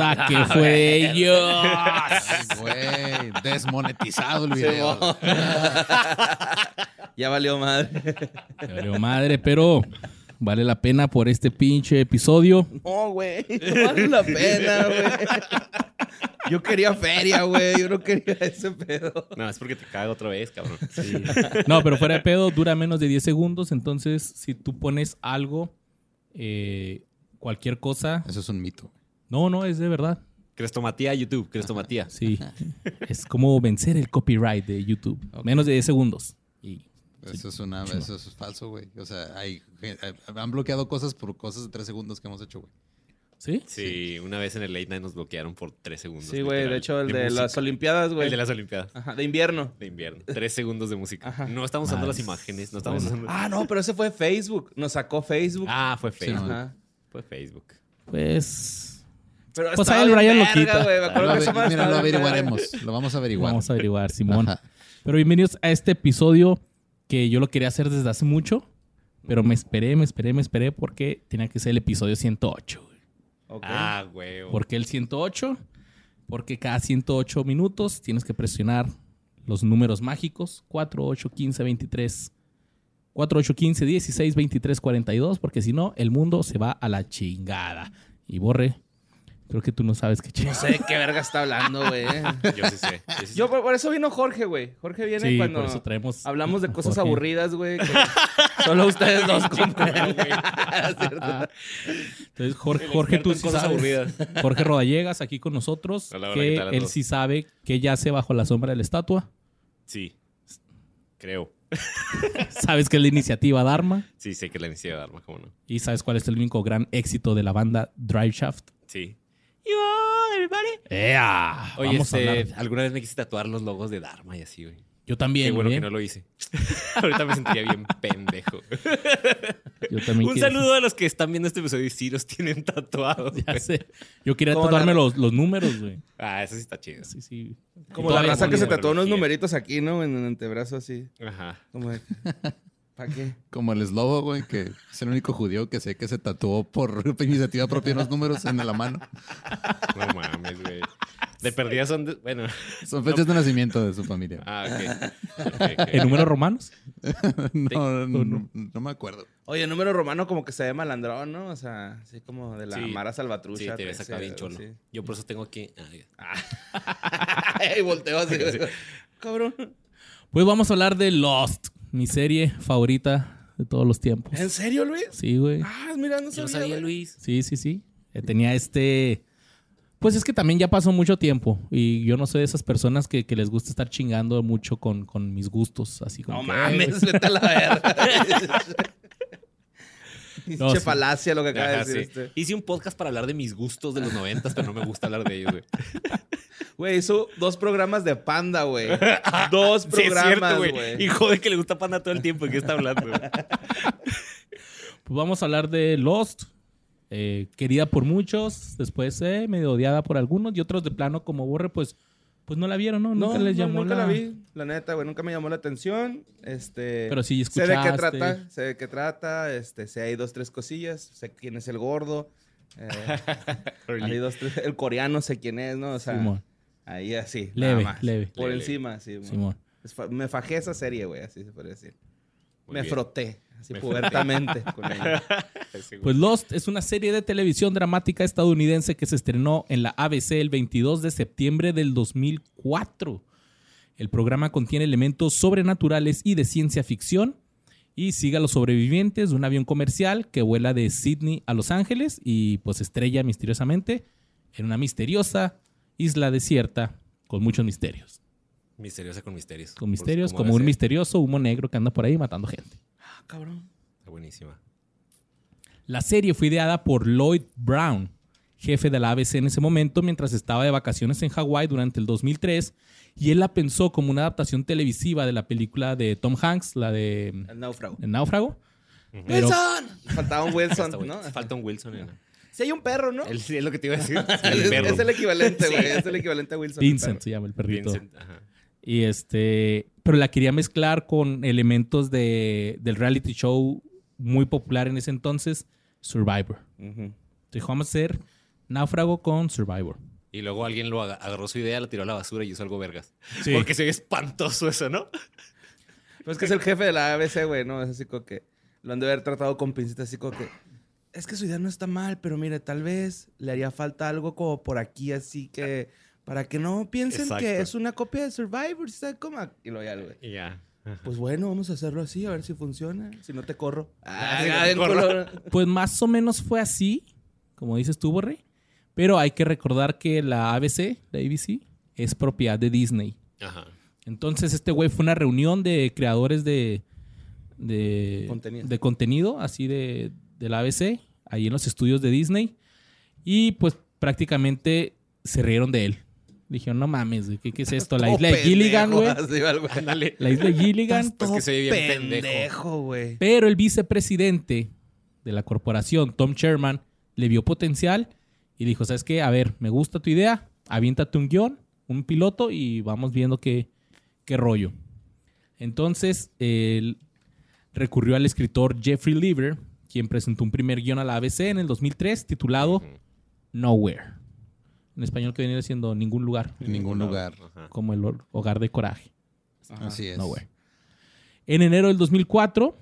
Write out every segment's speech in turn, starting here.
cosa que fue de ellos. Güey, desmonetizado el video. ya valió madre. Se valió madre, pero vale la pena por este pinche episodio. No, güey. No vale la pena, güey. Yo quería feria, güey. Yo no quería ese pedo. No, es porque te cago otra vez, cabrón. No, pero fuera de pedo dura menos de 10 segundos. Entonces, si tú pones algo, eh, cualquier cosa. Eso es un mito. No, no, es de verdad. Crestomatía YouTube, Crestomatía. Sí. es como vencer el copyright de YouTube. Menos de 10 segundos. Y Eso es una, eso es falso, güey. O sea, hay, han bloqueado cosas por cosas de tres segundos que hemos hecho, güey. ¿Sí? Sí, una vez en el late night nos bloquearon por tres segundos. Sí, güey. De hecho, el de, las Olimpiadas, güey. El de las Olimpiadas Ajá, de invierno. de invierno. Tres segundos de música. Ajá. No estamos usando las imágenes, no estamos usando. Ah, no, pero ese fue Facebook. Nos sacó Facebook. Ah, fue Sí, Facebook. Ajá. Fue Facebook. Pues. Pero Pues ahí el Brian lo quita. Lo mira, lo averiguaremos. Lo vamos a averiguar. Vamos a averiguar, Simón. Ajá. Pero bienvenidos a este episodio que yo lo quería hacer desde hace mucho. Pero me esperé, me esperé, me esperé porque tenía que ser el episodio 108. güey. Ok. Ah, güey. ¿Por qué el 108? Porque cada 108 minutos tienes que presionar los números mágicos 4, 8, 15, 23. 4, 8, 15, 16, 23, 42. Porque si no, el mundo se va a la chingada. Y borre, creo que tú no sabes qué No sé de qué verga está hablando, güey. Yo sí sé. Yo sí sé. Yo, por, por eso vino Jorge, güey. Jorge viene Sí, cuando por eso traemos. hablamos de cosas Jorge. aburridas, güey. que Solo ustedes dos comprenden. Entonces, Jorge, El Jorge experto tú en sí cosas sabes. aburridas. Jorge Rodallegas aquí con nosotros. Hola, hola, que ¿qué tal a él todos? sí sabe que yace bajo la sombra de la estatua. Sí. Creo. Sabes que es la iniciativa Dharma. Sí, sé que la inicié de arma, cómo no. Y sabes cuál es el único gran éxito de la banda Drive Shaft. Sí. ¡Ea! Oye, Vamos a este, hablar. alguna vez me quise tatuar los logos de Dharma y así, güey. Yo también. Qué bueno que no lo hice. Ahorita me sentiría bien pendejo. Yo también Un quiero- saludo a los que están viendo este episodio y sí los tienen tatuados. Ya sé. Yo quería tatuarme la- los, los números, güey. Ah, eso sí está chido. Sí, sí. Como la raza que se tatuó unos numeritos aquí, ¿no? En el antebrazo así. Ajá. Como de... ¿Para qué? Como el eslobo, güey, que es el único judío que sé que se tatuó por iniciativa propia unos números en la mano. No mames, güey. De perdida son de... Bueno. Son fechas de nacimiento de su familia. Ah, ok. Ok, ok. ¿En números romanos? No, no, no me acuerdo. Oye, el número romano como que se ve malandrón, ¿no? O sea, así como de la Sí. Mara Salvatrucha. Sí, te ves acá 13, bien o cholo. sí. Yo por eso tengo aquí... ah, ya. y volteo así. Cabrón. Pues vamos a hablar de Lost, mi serie favorita de todos los tiempos. ¿En serio, Luis? Sí, güey. Ah, mira, no Yo sabía. sabía, güey. Luis. Sí, sí, sí. Eh, Tenía este... Pues es que también ya pasó mucho tiempo y yo no soy de esas personas que, que les gusta estar chingando mucho con, con mis gustos, así como No que, mames, vete a la verga. No, sí. falacia lo que acaba Ajá, de decir sí. este. Hice un podcast para hablar de mis gustos de los noventas, pero no me gusta hablar de ellos, güey. Güey, hizo dos programas de panda, güey. Dos programas, güey. Hijo de que le gusta Panda todo el tiempo. ¿De qué está hablando? güey? Pues vamos a hablar de Lost, eh, querida por muchos, después eh, medio odiada por algunos y otros de plano como Borre, pues, pues no la vieron, ¿no? No, Nunca les no, llamó nunca la... la vi, la neta, güey, nunca me llamó la atención. Este, Pero sí sé de qué escuchaste. trata, sé de qué trata, este, sé hay dos tres cosillas, sé quién es el gordo. eh, hay dos tres, el coreano sé quién es, ¿no? O sea, Simón, ahí así, Leve, nada más. leve. Por Leve, encima, sí. Simón. Fa- Me fajé esa serie, güey, así se puede decir. Muy me bien. froté, así Me pubertamente con ella. Pues Lost es una serie de televisión dramática estadounidense que se estrenó en la ABC el 22 de septiembre del 2004. El programa contiene elementos sobrenaturales y de ciencia ficción y sigue a los sobrevivientes de un avión comercial que vuela de Sydney a Los Ángeles y pues estrella misteriosamente en una misteriosa isla desierta con muchos misterios. Misteriosa con misterios. Con misterios, Pues, como un misterioso humo negro que anda por ahí matando gente. Ah, cabrón. Está buenísima. La serie fue ideada por Lloyd Brown, jefe de la ABC en ese momento, mientras estaba de vacaciones en Hawái durante el 2003, y él la pensó como una adaptación televisiva de la película de Tom Hanks, la de El náufrago. El náufrago. Pero- ¡Wilson! Faltaba un Wilson. ¿no? Falta un Wilson. ¿no? Sí hay un perro, ¿no? Sí, es lo que te iba a decir. Es, El perro. es el equivalente, güey. Es el equivalente a Wilson. el Vincent se llama el perrito. Vincent, ajá. Y este, pero la quería mezclar con elementos de, del reality show muy popular en ese entonces, Survivor. Entonces, vamos a hacer Náufrago con Survivor. Y luego alguien lo aga- agarró su idea, la tiró a la basura y hizo algo vergas. Sí. Porque se ve espantoso eso, ¿no? Pues que es el jefe de la ABC, güey, ¿no? Es así como que lo han de haber tratado con pincitas, así como que. Es que su idea no está mal, pero mire, tal vez le haría falta algo como por aquí, así que. Para que no piensen que es una copia de Survivor, ¿sabes cómo? Y lo ya, güey. Ya. Pues bueno, vamos a hacerlo así, a ver si funciona. Si no te corro. Ah, Ah, si no te en corro. color. Pues más o menos fue así, como dices tú, Borre. Pero hay que recordar que la ABC, la ABC, es propiedad de Disney. Ajá. Entonces, este güey fue una reunión de creadores de, de, Contenido. de contenido, así de, de la ABC, ahí en los estudios de Disney. Y pues prácticamente se rieron de él. Dijeron, no mames, güey, ¿qué, qué es esto? La isla de Gilligan, güey. Ándale. La isla de Gilligan. Pues que todo se ve bien pendejo. güey. Pero el vicepresidente de la corporación, Tom Sherman, le vio potencial y dijo, ¿sabes qué? A ver, me gusta tu idea, aviéntate un guion, un piloto y vamos viendo qué, qué rollo. Entonces, él recurrió al escritor Jeffrey Lever, quien presentó un primer guion a la ABC en el 2003 titulado. Nowhere. En español que venía siendo ningún lugar, En ningún lugar. Ajá. como el hogar de coraje. Ajá. Así es. Nowhere. En enero del 2004,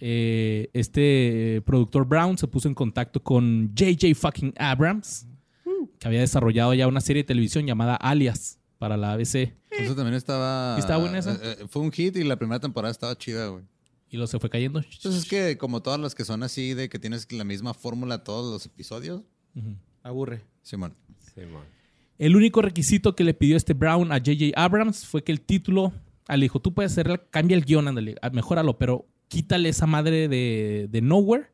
eh, este productor Brown se puso en contacto con JJ fucking Abrams, que había desarrollado ya una serie de televisión llamada Alias para la ABC. Eso también estaba. ¿Y estaba buena esa? eh, eh, fue un hit y la primera temporada estaba chida, güey. Y lo se fue cayendo. Entonces es que, como todas las que son así, de que tienes la misma fórmula todos los episodios, Ujú. Aburre. Simón. Sí. El único requisito que le pidió este Brown a JJ Abrams fue que el título, le dijo, tú puedes hacerla, cambia el guion, ándale, mejóralo, pero quítale esa madre de, de Nowhere,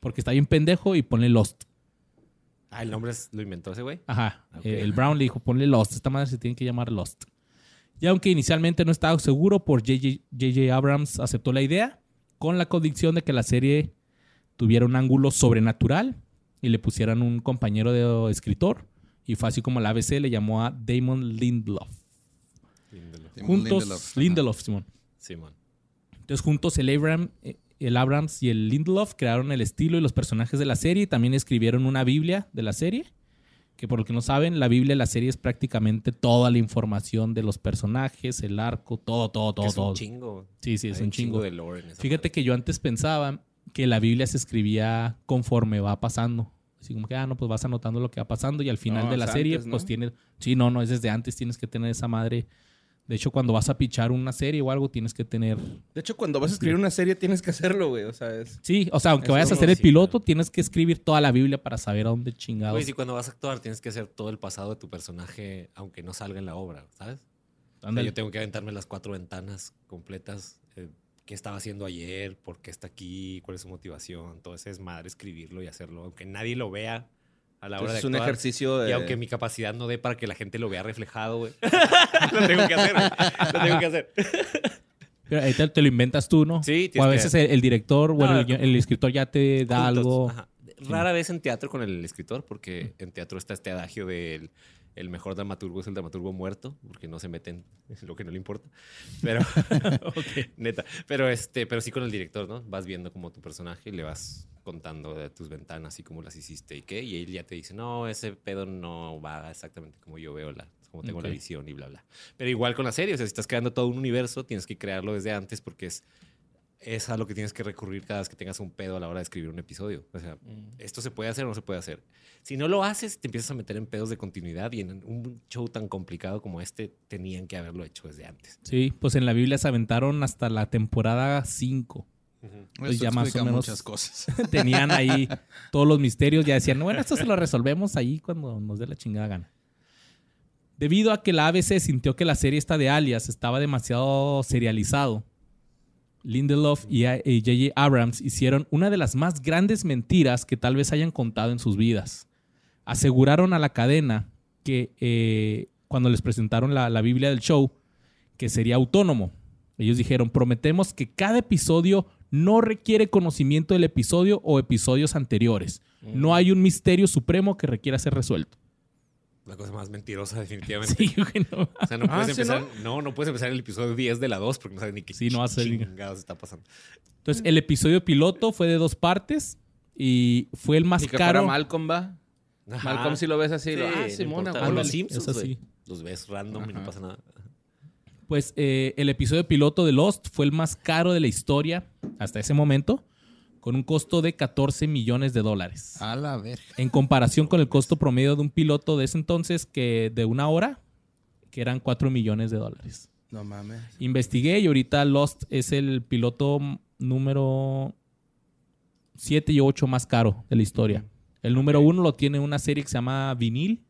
porque está bien pendejo, y ponle Lost. Ah, el nombre es- lo inventó ese güey. Ajá. Eh, el Brown le dijo, ponle Lost. Esta madre se tiene que llamar Lost. Y aunque inicialmente no estaba seguro, por JJ J.J. Abrams aceptó la idea con la convicción de que la serie tuviera un ángulo sobrenatural y le pusieran un compañero de escritor. Y fue así como la ABC le llamó a Damon Lindelof. Lindelof. Juntos, Lindelof, Simón. Simón. Entonces, juntos el, Abram, eh, el Abrams y el Lindelof crearon el estilo y los personajes de la serie y también escribieron una Biblia de la serie. Que por lo que no saben, la Biblia de la serie es prácticamente toda la información de los personajes, el arco, todo, todo, todo, es un chingo. Sí, sí, es Hay un chingo. de lore en esa Fíjate que yo antes pensaba que la Biblia se escribía conforme va pasando. Así como que, ah, no, pues vas anotando lo que va pasando y al final No, de la serie, antes, ¿no? pues tiene. Sí, no, no, es desde antes, tienes que tener esa madre. De hecho, cuando vas a pichar una serie o algo, tienes que tener De hecho, cuando vas a escribir una serie tienes que hacerlo, güey. O sea, es... Sí, o sea, aunque Eso vayas a hacer el sí, piloto, tienes que escribir toda la Biblia para saber a dónde chingados. Güey, si cuando vas a actuar tienes que hacer todo el pasado de tu personaje, aunque no salga en la obra, ¿sabes? O sea, yo tengo que aventarme las cuatro ventanas completas. eh, ¿Qué estaba haciendo ayer? ¿Por qué está aquí? ¿Cuál es su motivación? Todo ese es madre escribirlo y hacerlo, aunque nadie lo vea a la hora Entonces, de es un actuar. ejercicio de... Y aunque mi capacidad no dé para que la gente lo vea reflejado, güey. lo tengo que hacer, güey. Lo tengo que hacer. Pero ahí te, te lo inventas tú, ¿no? Sí, O a veces que- el, el director, bueno, No, el, guion- el escritor ya te da Juntos, algo. ajá. Rara vez en teatro con el escritor, porque en teatro está este adagio del el mejor dramaturgo es el dramaturgo muerto, porque no se meten en lo que no le importa. Pero, neta. Pero, este, pero sí con el director, ¿no? Vas viendo como tu personaje y le vas contando de tus ventanas y cómo las hiciste y qué. Y él ya te dice, no, ese pedo no va exactamente como yo veo la, como tengo la Ok. visión y bla, bla. Pero igual con la serie, o sea, si estás creando todo un universo, tienes que crearlo desde antes porque es es a lo que tienes que recurrir cada vez que tengas un pedo a la hora de escribir un episodio. O sea, esto se puede hacer o no se puede hacer. Si no lo haces, te empiezas a meter en pedos de continuidad y en un show tan complicado como este tenían que haberlo hecho desde antes. Sí, pues en la Biblia se aventaron hasta la temporada 5. Pues Eso ya más o menos- muchas cosas. Tenían ahí todos los misterios. Ya decían, bueno, esto se lo resolvemos ahí cuando nos dé la chingada gana. Debido a que la ABC sintió que la serie esta de Alias estaba demasiado serializado, Lindelof y J.J. Abrams hicieron una de las más grandes mentiras que tal vez hayan contado en sus vidas. Aseguraron a la cadena que eh, cuando les presentaron la, la Biblia del show, que sería autónomo. Ellos dijeron, prometemos que cada episodio no requiere conocimiento del episodio o episodios anteriores. No hay un misterio supremo que requiera ser resuelto. La cosa más mentirosa, definitivamente. Sí, güey, no. O sea, no Ah, puedes ¿sí, empezar. no? no, puedes empezar el episodio 10 de la 2 porque no sabes ni qué Sí, no ser- chingados está pasando. Entonces, el episodio piloto fue de dos partes y fue el más que caro. fuera Malcolm, va. Ajá. Malcolm si lo ves así. lo, Sí, ah, no Simona. O los Simpsons, es así. Los ves random y no Ajá. pasa nada. Pues eh, el episodio piloto de Lost fue el más caro de la historia hasta ese momento, con un costo de 14 millones de dólares. A la verga. En comparación con el costo promedio de un piloto de ese entonces, que de una hora, que eran 4 millones de dólares. No mames. Investigué y ahorita Lost es el piloto número 7 y 8 más caro de la historia. El número uno lo tiene una serie que se llama Vinil,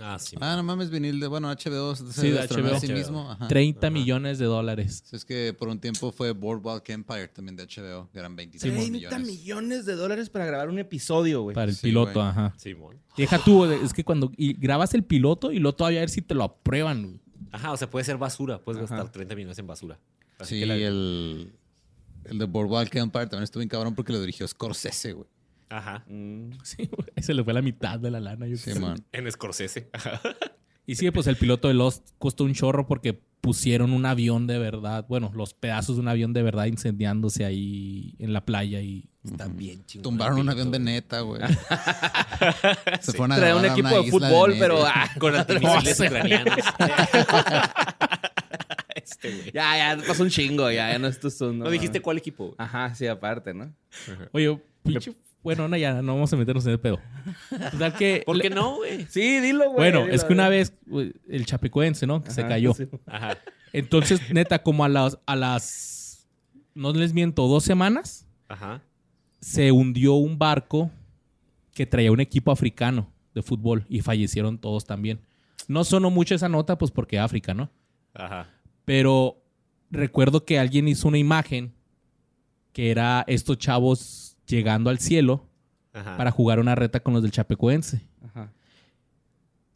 Ah, sí. Ah, no mames, vinil de, bueno, HBO. Se Sí, de estrenó a HBO. sí mismo. Ajá. 30 Ajá. millones de dólares. Es que por un tiempo fue Boardwalk Empire también de HBO, que eran 25 30 millones. millones de dólares para grabar un episodio, güey. Para el Sí, piloto, güey. ajá. Simón. Deja tú, es que cuando y grabas el piloto y luego todavía a ver si te lo aprueban. güey. Ajá, o sea, puede ser basura. Puedes Ajá. gastar 30 millones en basura. Así Sí, que la- el, el de Boardwalk Empire también estuvo bien cabrón porque lo dirigió Scorsese, güey. Ajá. Mm. Sí, güey, se le fue la mitad de la lana. Yo Sí, creo. man. En Scorsese. Ajá. Y sí, pues el piloto de Lost costó un chorro porque pusieron un avión de verdad, bueno, los pedazos de un avión de verdad incendiándose ahí en la playa y Está bien chingón. Tumbaron un avión de neta, güey. Se fueron a Trae un equipo de fútbol, pero ah. Con antimisiles ucranianos. este, güey. ya, ya pasó un chingo, ya, ya no es tu son, ¿No dijiste cuál equipo? Ajá, sí, aparte, ¿no? Oye, pinche. Bueno, no, ya no vamos a meternos en el pedo. Total que. ¿Por qué no, güey? Sí, dilo, güey. Bueno, dilo, es que una vez el chapecoense, ¿no? Que se cayó. sí. Ajá. Entonces, neta, como a las, a las. No les miento, dos semanas, Ajá. se hundió un barco que traía un equipo africano de fútbol y fallecieron todos también. No sonó mucho esa nota, pues porque África, ¿no? Ajá. Pero recuerdo que alguien hizo una imagen que era estos chavos llegando al cielo Ajá. para jugar una reta con los del Chapecoense. Ajá.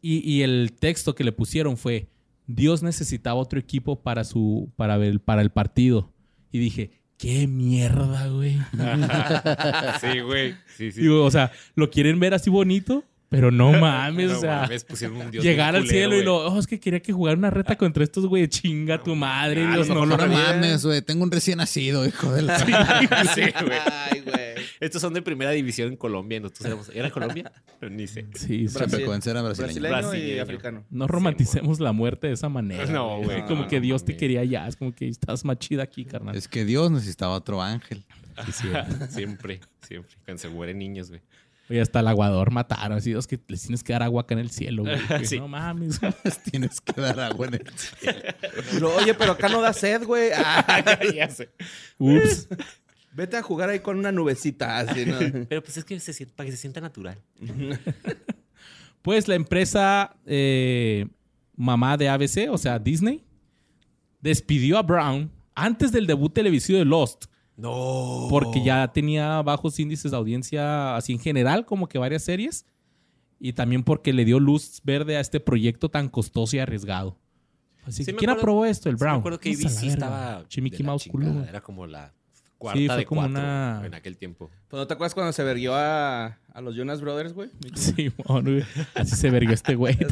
Y, y el texto que le pusieron fue, Dios necesitaba otro equipo para, su, para, ver, para el partido. Y dije, qué mierda, güey. sí, güey. Sí, sí. Digo, o sea, lo quieren ver así bonito, pero no mames, No o sea... mames, pusieron un dios Llegar al culero, cielo y lo, oh, es que quería que jugara una reta contra estos güey, chinga tu madre, Ah, Dios, lo no lo No hagas. mames, güey. Tengo un recién nacido, hijo de la... Sí, güey. Ay, güey. Estos son de primera división en Colombia. Nosotros éramos... ¿Era Colombia? Ni sé. Sí, sí. Brasil. Chapecoense era brasileño. Brasileño, y africano. No romanticemos la muerte de esa manera. No, güey. Como que No, Dios te quería ya. Es como que estás más chida aquí, carnal. Es que Dios necesitaba otro ángel. siempre, siempre. Cuando se mueren niños, güey. Oye, hasta el aguador mataron. Así, es que les tienes que dar agua acá en el cielo, güey. Que Sí. No mames. Tienes que dar agua en el... Lo- Oye, pero acá no da sed, güey. Ah, ya sé. Ups. Vete a jugar ahí con una nubecita, así, ¿no? Pero pues es que se para que se sienta natural. Pues la empresa eh, mamá de ABC, o sea, Disney, despidió a Brown antes del debut televisivo de Lost. No. Porque ya tenía bajos índices de audiencia así en general, como que varias series. Y también porque le dio luz verde a este proyecto tan costoso y arriesgado. Así Sí que, ¿quién acuerdo- aprobó esto? El Sí, Brown. me acuerdo que ABC estaba. La Mouse. Era como la cuarta Sí, fue de como cuatro una- en aquel tiempo. Pues, ¿No te acuerdas cuando se verguió a, a los Jonas Brothers, güey? Sí, güey. así se verguió este güey.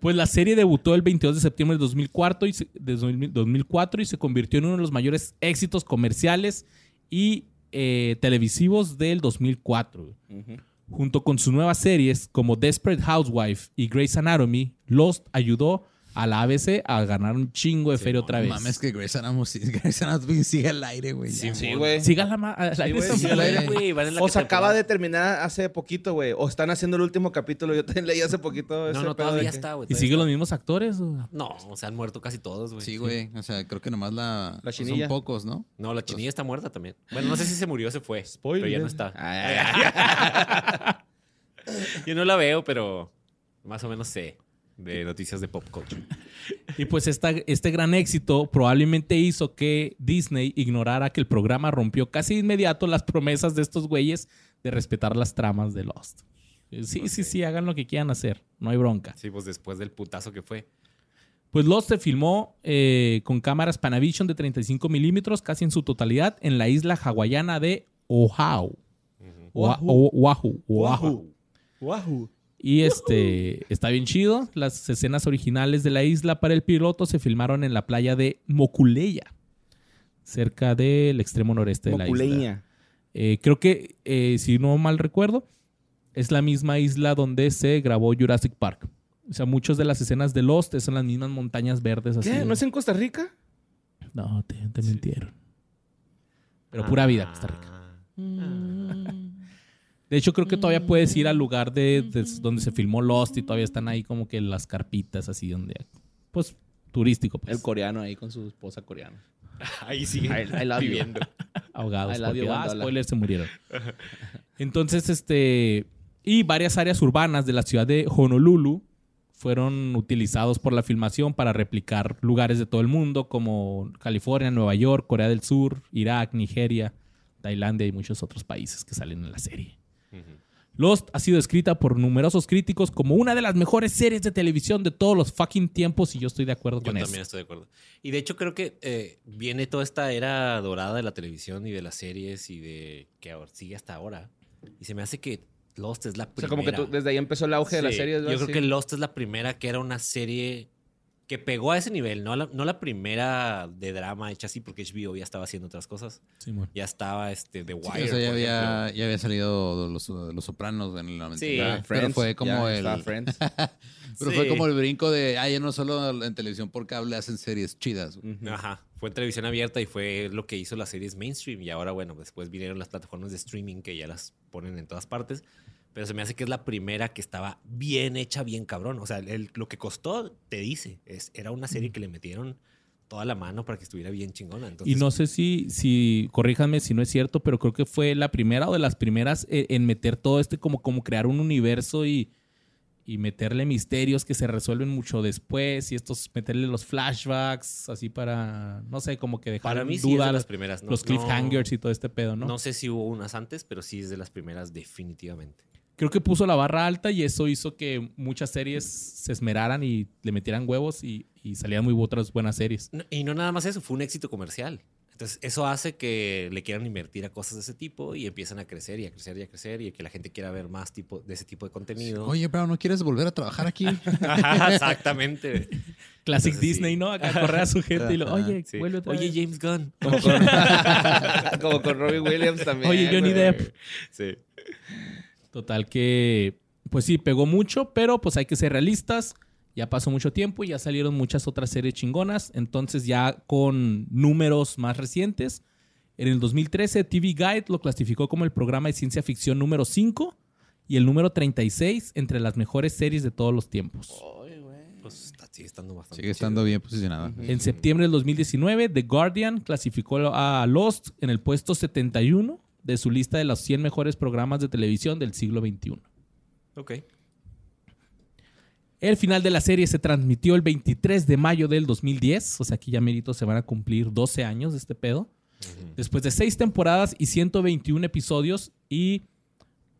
Pues la serie debutó el 22 de septiembre de 2004 y se, de 2000 2004 y se convirtió en uno de los mayores éxitos comerciales y eh, televisivos del 2004. Ujú. Junto con sus nuevas series como Desperate Housewife y Grey's Anatomy, Lost ayudó a la ABC a ganar un chingo de feria otra No vez. mames que Grey's Anatomy, sigue al aire, güey. Sí. Sí, güey. Siga güey, sí, en la O se acaba de terminar hace poquito, güey. O están haciendo el último capítulo. Yo también leí hace poquito. ese No, no, todavía que- está, güey. ¿Y siguen los mismos actores? o? No, o sea, han muerto casi todos, güey. Sí, güey. O sea, creo que nomás la... La son chinilla. pocos, ¿no? No, la chinilla está muerta también. Bueno, no sé si se murió o se fue. Spoiler. Pero ya no está. Ay, ay, ay. Yo no la veo, pero más o menos sé de noticias de pop culture. Y pues esta- este gran éxito probablemente hizo que Disney ignorara que el programa rompió casi de inmediato las promesas de estos güeyes de respetar las tramas de Lost. Sí, sí, sí, hagan lo que quieran hacer, no hay bronca. Sí, pues después del putazo que fue. Pues Lost se filmó eh, con cámaras Panavision de 35 milímetros, casi en su totalidad, en la isla hawaiana de Oahu. Oahu. Oahu. Wahoo. Y este está bien chido. Las escenas originales de la isla para el piloto se filmaron en la playa de Mokuleya, cerca del extremo noreste de la isla. Moculeña. Eh, creo que, eh, si no mal recuerdo, es la misma isla donde se grabó Jurassic Park. O sea, muchas de las escenas de Lost son las mismas montañas verdes. Así ¿Qué? de- ¿No es en Costa Rica? No, te, te mintieron. Pero pura vida, Costa Rica. Ah. De hecho, creo que todavía puedes ir al lugar de, de donde se filmó Lost y todavía están ahí como que las carpitas así donde... Pues turístico, pues. El coreano ahí con su esposa coreana. Ahí sigue I- I love you. viviendo. ahogados. Porque, ah, spoiler, se murieron. Entonces, este... Y varias áreas urbanas de la ciudad de Honolulu fueron utilizados por la filmación para replicar lugares de todo el mundo como California, Nueva York, Corea del Sur, Irak, Nigeria, Tailandia y muchos otros países que salen en la serie. Lost ha sido escrita por numerosos críticos como una de las mejores series de televisión de todos los fucking tiempos y yo estoy de acuerdo Yo con eso. también estoy de acuerdo. Y de hecho creo que eh, viene toda esta era dorada de la televisión y de las series y de que ahora- sigue hasta ahora. Y se me hace que Lost es la O sea, primera. como que tú- desde ahí empezó el auge de las Sí, series. Yo creo Sí. que Lost es la primera que era una serie que pegó a ese nivel, no la, no la primera de drama hecha así, porque HBO ya estaba haciendo otras cosas. Ya estaba este, The Sí, Wire. o sea, ya había, ya había salido los, los Sopranos en el 99. Sí. Ah, pero Friends, fue como ya el... Pero Sí. fue como el brinco de, ah, ya no solo en televisión por cable hacen series chidas. Ajá, fue en televisión abierta y fue lo que hizo las series mainstream. Y ahora, bueno, después vinieron las plataformas de streaming que ya las ponen en todas partes. Pero se me hace que es la primera que estaba bien hecha, bien cabrón. O sea, el- lo que costó, te dice, es, era una serie que le metieron toda la mano para que estuviera bien chingona. Entonces, Y no sé si, si, corríjanme si no es cierto, pero creo que fue la primera o de las primeras eh, en meter todo este, como, como crear un universo y, y meterle misterios que se resuelven mucho después y estos, meterle los flashbacks, así para, no sé, como que dejar para mí sí es duda de las las- primeras. No, los cliffhangers y todo este pedo, ¿no? No sé si hubo unas antes, pero sí es de las primeras definitivamente. Creo que puso la barra alta y eso hizo que muchas series se esmeraran y le metieran huevos y, y salían muy otras buenas series. No- y no nada más eso, fue un éxito comercial. Entonces, eso hace que le quieran invertir a cosas de ese tipo y empiezan a crecer y a crecer y a crecer y que la gente quiera ver más tipo de ese tipo de contenido. Oye, pero ¿no quieres volver a trabajar aquí? Ajá, exactamente. Classic Entonces, sí. Disney, ¿no? Acá correr a su gente y lo, oye, Sí. vuelve otra Oye, vez. James Gunn. Como con, como con Robbie Williams también. Oye, Johnny. Depp. Sí. Total que, pues sí, pegó mucho, pero pues hay que ser realistas. Ya pasó mucho tiempo y ya salieron muchas otras series chingonas. Entonces ya con números más recientes, en el 2013 TV Guide lo clasificó como el programa de ciencia ficción número 5 y el número 36 entre las mejores series de todos los tiempos. Pues está- sigue estando bastante Sigue estando chido. bien posicionada. En septiembre del 2019, The Guardian clasificó a Lost en el puesto 71 de su lista de los 100 mejores programas de televisión del siglo XXI. Ok. El final de la serie se transmitió el 23 de mayo del 2010, o sea, aquí ya méritos se van a cumplir 12 años de este pedo. Después de 6 temporadas y 121 episodios y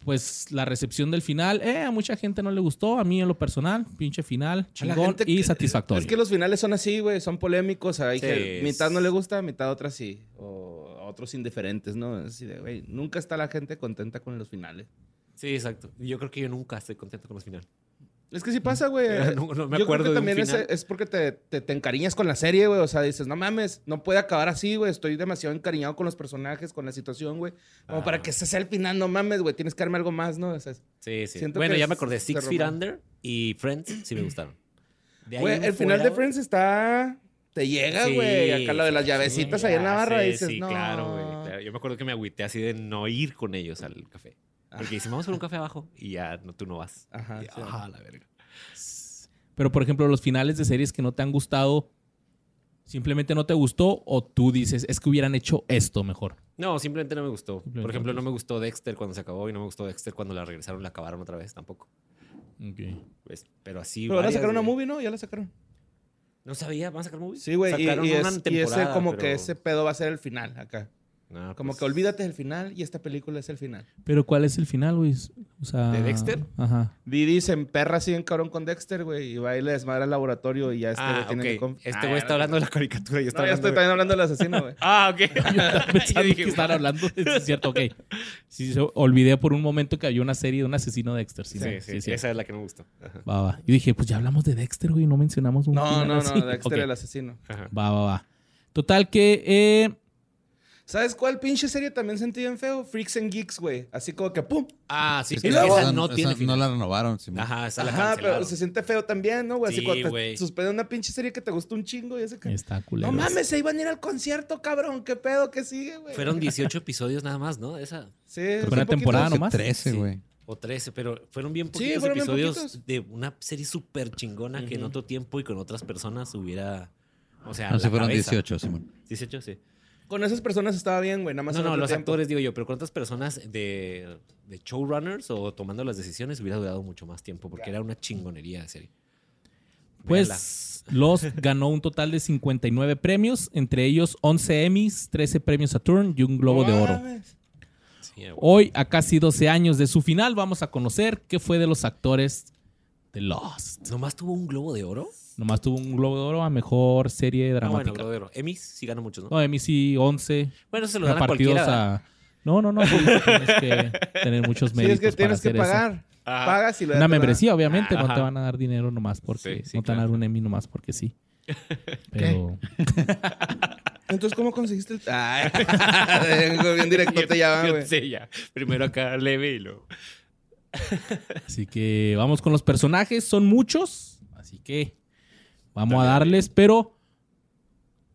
pues la recepción del final, eh, a mucha gente no le gustó, a mí en lo personal, pinche final, chingón y que- satisfactorio. Es que los finales son así, güey, son polémicos. Hay Sí, que es- mitad no le gusta, mitad otra sí. O otros indiferentes, ¿no? Es así de, güey, nunca está la gente contenta con los finales. Sí, exacto. Yo creo que yo nunca estoy contento con los finales. Es que sí pasa, güey. No- no me Yo acuerdo creo que de un también es, final. es porque te, te, te encariñas con la serie, güey. O sea, dices, no mames, no puede acabar así, güey. Estoy demasiado encariñado con los personajes, con la situación, güey. Como Ah. para que ese sea el final, no mames, güey. Tienes que darme algo más, ¿no? O sea, Sí, sí. Bueno, ya me es- acordé. Six Feet. Under y Friends sí me gustaron. Güey, el final de Friends está... Te llega, Sí, güey. Acá lo de las sí, llavecitas sí, ahí en la barra. y dices, sí, no. claro, güey. claro. Yo me acuerdo que me agüité así de no ir con ellos al café. Porque dicen, vamos por un café abajo y ya no, tú no vas. Ajá, Y, sí. ah, la verga. Pero, por ejemplo, los finales de series que no te han gustado, simplemente no te gustó o tú dices, es que hubieran hecho esto mejor. No, simplemente no me gustó. Por ejemplo, no me gustó Dexter cuando se acabó y no me gustó Dexter cuando la regresaron y la acabaron otra vez tampoco. Pues, pero así. Pero van a sacar una movie, ¿no? Ya la sacaron. No sabía, ¿van a sacar movie? Sí, güey. Y, Sacaron y una es, y ese como que ese pedo va a ser el final acá. No, Como pues, que olvídate del final y esta película es el final. Pero ¿cuál es el final, güey? O sea, ¿De Dexter? Ajá. Didi se emperra así en cabrón con Dexter, güey, y va y le desmadra el laboratorio y ya este Ah, tiene ok. conf- Este Ah, güey está no, hablando de la caricatura y yo No, hablando estoy de- también hablando del asesino, güey. Ah, ok. Pensando Yo dije, que estaban "What?". hablando. Es cierto, ok. Sí, olvidé por un momento que había una serie de un asesino de Dexter. Sí, Sí, sí, sí, sí. esa es la que no me gustó. Ajá. Va, va. Y dije, pues ya hablamos de Dexter, güey. No mencionamos un No, final no, así. no, Dexter Ok. el asesino. Ajá. Va, va, va. Total que... eh, ¿Sabes cuál pinche serie también sentí bien feo? Freaks and Geeks, güey. Así como que ¡pum! Ah, sí, Es que que luego- esa no esa tiene final. no la renovaron. Simón. Ajá, esa la Ajá, pero se siente feo también, ¿no, güey? Así Sí, cuando te güey. suspenden una pinche serie que te gustó un chingo y ese que... Está culero. No mames, se iban a ir al concierto, cabrón. ¿Qué pedo que sigue, güey? Fueron 18 episodios nada más, ¿no? Esa. Sí, son una temporada nomás. 13, Sí. güey. O 13, pero fueron bien Sí, poquitos bien episodios poquitos. de una serie súper chingona que en otro tiempo y con otras personas hubiera. O sea, No, la si fueron cabeza. 18, Simón. 18, sí. Con esas personas estaba bien, güey. Nada más No, no, los tiempo. actores, digo yo, pero con otras personas de, de showrunners o tomando las decisiones hubiera durado mucho más tiempo porque era una chingonería de serie. Véanla. Pues Lost ganó un total de 59 premios, entre ellos 11 Emmys, 13 premios Saturn y un Globo de Oro. Sí. Hoy, a casi 12 años de su final, vamos a conocer qué fue de los actores de Lost. ¿Nomás tuvo un globo de oro? Nomás tuvo un Globo de Oro a mejor serie Ah, bueno, dramática. globo de oro. Emmys sí ganó muchos, ¿no? no, Emmy sí, 11. Bueno, se lo dan a cualquiera. No, no, no. pues, tienes que tener muchos Sí, méritos es que para tienes que hacer eso. pagar. Ajá. Pagas y lo Una membresía, obviamente, no te van a dar dinero nomás porque... Sí, sí, no te van a dar un Emmy nomás porque sí. Pero... Entonces, ¿cómo conseguiste el...? Ay, bien directo te llaman, güey. Sí, ya. Primero acá leve y luego. Así que vamos con los personajes. Son muchos. Así que vamos a darles, pero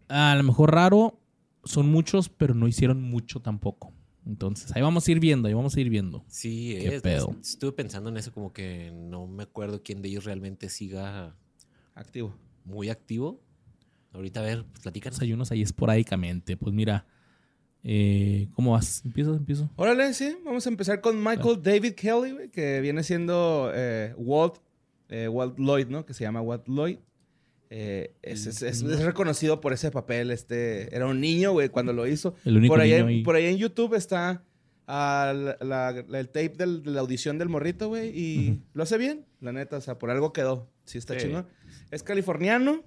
a lo mejor raro. Son muchos, pero no hicieron mucho tampoco. Entonces, ahí vamos a ir viendo, ahí vamos a ir viendo. Sí, ¿Qué es- pedo? estuve pensando en eso como que no me acuerdo quién de ellos realmente siga Activo. muy activo. Ahorita a ver, pues, platícanos. Hay unos ahí esporádicamente. Pues mira, eh, ¿cómo vas? ¿Empiezo? ¿Empiezo? Órale, sí. Vamos a empezar con Michael David Kelly, que viene siendo eh, Walt, eh, Walt Lloyd, ¿no? Que se llama Walt Lloyd. Eh, es, es- es- es reconocido por ese papel. Este, era un niño, güey, cuando lo hizo. El único por, ahí, niño en- ahí. por ahí en YouTube está ah, la- la- la- el tape del- de la audición del morrito, güey, y Ujú. lo hace bien, la neta, o sea, por algo quedó. Sí, está Sí. chingón. Es californiano,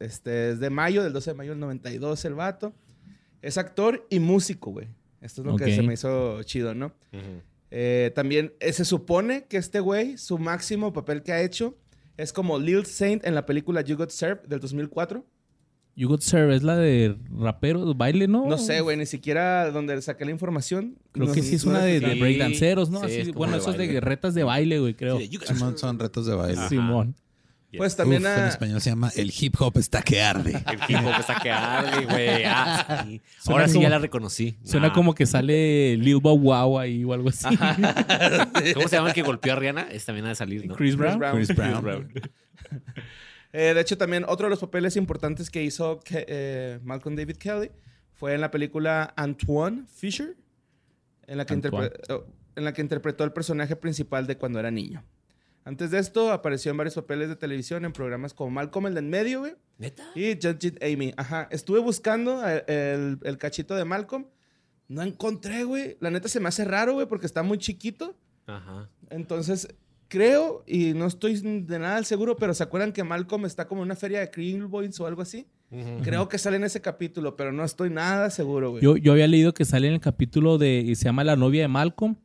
este, es de mayo, del 12 de mayo del 92 el vato. Es actor y músico, güey. Esto es lo Ok. que se me hizo chido, ¿no? Ujú. Eh, también eh, se supone que este güey, su máximo papel que ha hecho es como Lil Saint en la película You Got Served del 2004. You Got Served es la de rapero, baile, ¿no? No sé, güey, ni siquiera donde saqué la información. Creo No que sí es no una de, de breakdanceros, ¿no? sí, Así, es bueno, de esos de baile. guerretas de baile, güey, creo. Sí, de Simón son retos de baile. Ajá. Pues Uf, también en español se llama El hip hop está que arde. El hip hop está que arde, güey. Ah, sí. Ahora sí ya la reconocí. Suena Ah. como que sale Lil Bow Wow ahí o algo así. ¿Cómo se llama el que golpeó a Rihanna? Es también ha de salir, ¿no? Chris Brown. Brown. Chris Brown. Eh, de hecho, también otro de los papeles importantes que hizo Ke- eh, Malcolm David Kelly fue en la película Antoine Fisher, en la, que Antoine. interpre- oh, en la que interpretó el personaje principal de cuando era niño. Antes de esto, apareció en varios papeles de televisión en programas como Malcolm el de en medio, güey, ¿Neta? y Judge Amy. Ajá. Estuve buscando el, el- el cachito de Malcolm. No encontré, güey. La neta se me hace raro, güey, porque está muy chiquito. Ajá. Entonces, creo, y no estoy de nada al seguro, pero ¿se acuerdan que Malcolm está como en una feria de Boys o algo así? Creo que sale en ese capítulo, pero no estoy nada seguro, güey. Yo, yo había leído que sale en el capítulo de. y se llama La novia de Malcolm.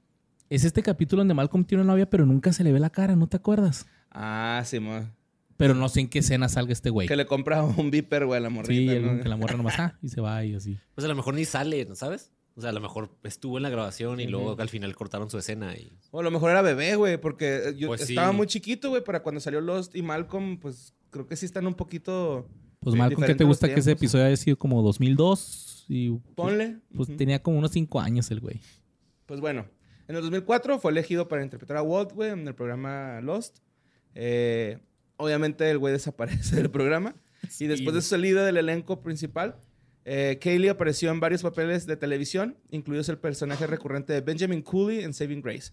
Es este capítulo donde Malcolm tiene una novia, pero nunca se le ve la cara, ¿no te acuerdas? Ah, sí, mo. Pero no sé en qué escena salga este güey. Que le compra un viper, güey, a la Sí, morrita. el- ¿no? que la morra nomás ah, y se va y así. Pues a lo mejor ni sale, ¿no sabes? O sea, a lo mejor estuvo en la grabación y luego al final cortaron su escena y... O a lo mejor era bebé, güey, porque eh, yo Pues sí. estaba muy chiquito, güey, para cuando salió Lost y Malcolm, pues creo que sí están un poquito... Pues Sí, Malcolm, ¿qué te gusta que ese episodio haya sido como 2002? Y pues, Ponle. pues tenía como unos 5 años el güey. Pues bueno, en el 2004 fue elegido para interpretar a Walt, güey, en el programa Lost. Eh, obviamente el güey desaparece del programa. Y después de su salida del elenco principal, eh, Kaylee apareció en varios papeles de televisión, incluidos el personaje recurrente de Benjamin Cooley en Saving Grace.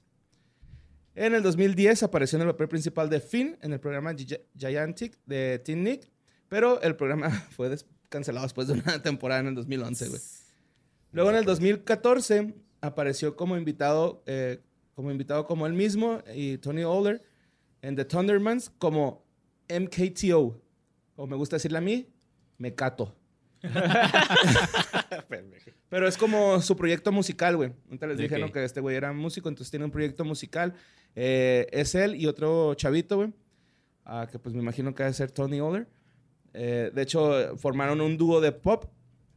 En el 2010 apareció en el papel principal de Finn en el programa Gi- Gigantic de Teen Nick, pero el programa fue des- cancelado después de una temporada en el 2011, güey. Luego en el 2014 apareció como invitado, eh, como invitado como él mismo y Tony Oller en The Thundermans como MKTO. O me gusta decirle a mí, Mecato. Pero es como su proyecto musical, güey. Ahorita les dije. Que este güey era músico, entonces tiene un proyecto musical. Eh, es él y otro chavito, güey. ah, que pues me imagino que debe ser Tony Oller. Eh, de hecho, formaron un dúo de pop.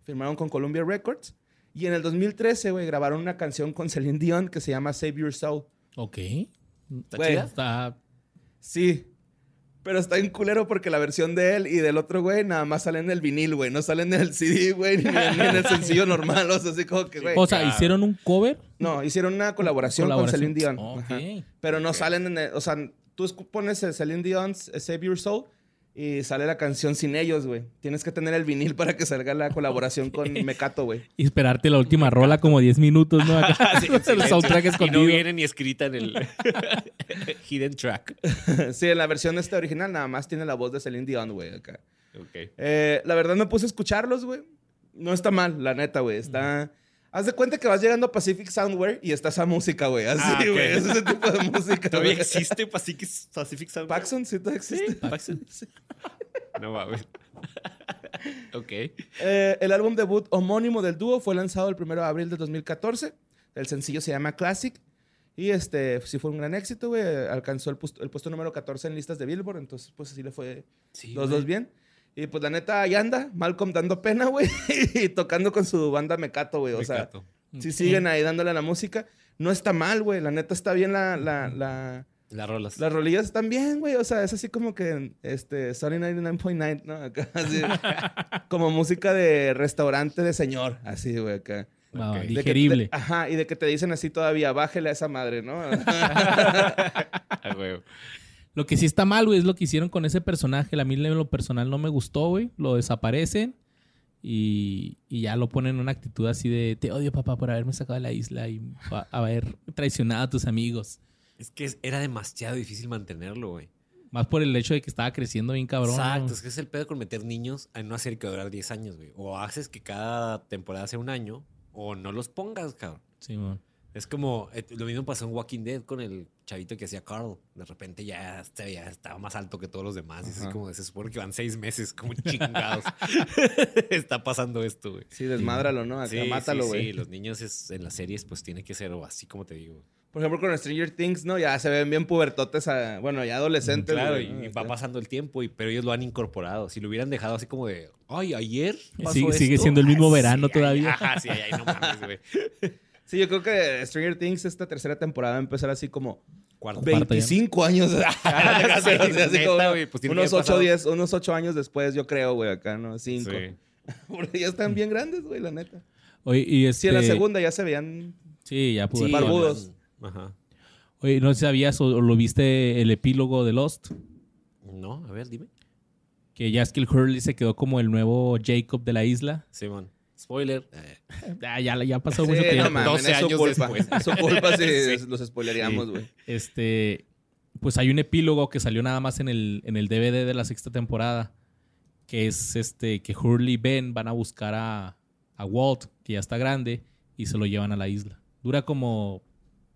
Firmaron con Columbia Records. Y en el 2013, güey, grabaron una canción con Celine Dion que se llama Save Your Soul. Ok. ¿Está Güey, chida? Está. Sí. Pero está en culero porque la versión de él y del otro güey nada más salen en el vinil, güey. No salen en el CD, güey, ni, en- ni en el sencillo normal. O sea, así como que, güey. O sea, claro. hicieron un cover. No, hicieron una colaboración, Colaboración. con Celine Dion. Ok. Ajá. Pero no salen en el, O sea, tú pones el Celine Dion's Save Your Soul y sale la canción sin ellos, güey. Tienes que tener el vinil para que salga la colaboración con Mecato, güey. Y esperarte la última rola como 10 minutos, ¿no? Acá, Sí, el silencio. soundtrack Y no viene ni escrita en el hidden track. sí, en la versión esta original nada más tiene la voz de Celine Dion, güey, acá. Ok. Eh, la verdad me puse a escucharlos, güey. No está mal, la neta, güey. Está... Haz de cuenta que vas llegando a Pacific Soundware y está esa música, güey. Así, Ah, güey. Es ese tipo de música, ¿Todavía existe Pacific, Pacific Sound? Paxson, sí, todavía existe. Paxson. No mames. ok. Eh, el álbum debut homónimo del dúo fue lanzado el 1 de abril de 2014. El sencillo se llama Classic. Y este, sí fue un gran éxito, güey. Alcanzó el, puesto- el puesto número 14 en listas de Billboard. Entonces, pues así le fue Sí, los dos bien. Y pues la neta, ahí anda. Malcolm dando pena, güey. y tocando con su banda Mecato, güey. O sea, Mecato. si siguen ahí dándole a la música. No está mal, güey. La neta está bien la... la, la Las rolas. las rolillas están bien, güey. O sea, es así como que este, Sony 99.9, ¿no? Acá, así, como música de restaurante de señor, así, güey, acá. Ah. De que- digerible. de- ajá, y de que te dicen así todavía, bájele a esa madre, ¿no? Lo que sí está mal, güey, es lo que hicieron con ese personaje. A mí en lo personal no me gustó, güey. Lo desaparecen y, y ya lo ponen en una actitud así de te odio, papá, por haberme sacado de la isla y a- haber traicionado a tus amigos. Es que era demasiado difícil mantenerlo, güey. Más por el hecho de que estaba creciendo bien cabrón. Exacto, ¿no? es que es el pedo con meter niños en una serie que a durar 10 años, güey. O haces que cada temporada sea un año, o no los pongas, cabrón. Sí, man. Es como, eh, lo mismo pasó en Walking Dead con el chavito que hacía Carl. De repente ya, veía- estaba más alto que todos los demás. Y es así como, se supone que van seis meses, como chingados. Está pasando esto, güey. Sí, desmádralo, ¿no? Acá, Sí, mátalo, sí, güey. sí, los niños es- en las series pues tiene que ser o así como te digo. Por ejemplo, con Stranger Things, ¿no? Ya se ven bien pubertotes, a- bueno, ya adolescentes, Claro, güey, y, ¿no? y va pasando el tiempo, y, pero ellos lo han incorporado. Si lo hubieran dejado así como de, ay, ayer pasó Sigue- sigue esto". siendo el mismo Ah, verano sí, todavía. ay, ajá, sí, ay, ay, no mames, güey. Sí, yo creo que Stranger Things, esta tercera temporada va a empezar así como Cuarto. Ve- Cuarta ya. 25 años. Así neta, como pues unos haber 8, pasado- 10, unos 8 años después, yo creo, güey, acá, ¿no? 5. Sí. Porque ya están bien grandes, güey, la neta. Oye, y Sí, en la este- segunda ya se veían. Sí, ya pudo. Sí, barbudos. Ajá. Oye, ¿no sabías o, o lo viste el epílogo de Lost? No, a ver, dime. Que Jaskill Hurley se quedó como el nuevo Jacob de la isla. Simón. Spoiler. Eh, Ah, ya, ya pasó Sí, mucho no tiempo. mames, 12 es su años culpa. después. Es su culpa si Sí. los spoileríamos, güey. Este, pues hay un epílogo que salió nada más en el, en el DVD de la sexta temporada, que es este que Hurley y Ben van a buscar a, a Walt, que ya está grande, y se lo llevan a la isla. Dura como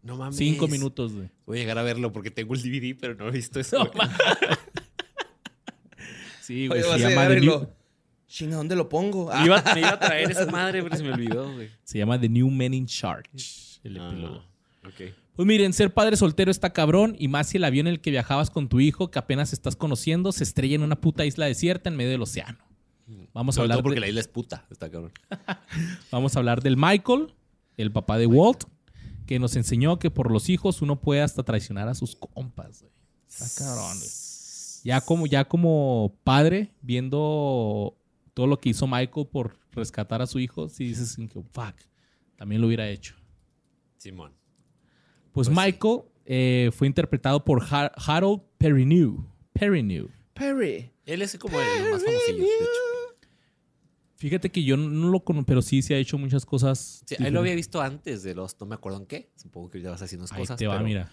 no mames. cinco minutos, güey. Voy a llegar a verlo porque tengo el DVD, pero no he visto eso. No. Sí, güey, Oye, se vas a llama, The New. Chinga, ¿dónde lo pongo? Ah, Iba- me iba a traer esa madre, pero se me olvidó, güey. se llama The New Men in Charge, el epílogo. Ah, ok. Pues miren, ser padre soltero está cabrón y más si el avión en el que viajabas con tu hijo que apenas estás conociendo se estrella en una puta isla desierta en medio del océano. Vamos a hablar todo porque de- la isla es puta. Está cabrón. Vamos a hablar del Michael, el papá de Walt, que nos enseñó que por los hijos uno puede hasta traicionar a sus compas. güey. Está cabrón. güey. Ya como, ya como padre, viendo todo lo que hizo Michael por rescatar a su hijo, sí dices que, fuck, también lo hubiera hecho. Simón. Pues, Pues sí. Michael eh, fue interpretado por Har- Harold Perrineau. Perrineau. Perry. Él es como el más famosillo, de hecho. Fíjate que yo no lo conozco, pero sí se ha hecho muchas cosas. Sí, ahí lo había visto antes de los, no me acuerdo en qué. Supongo que ya vas haciendo Ahí cosas. te va, pero- mira.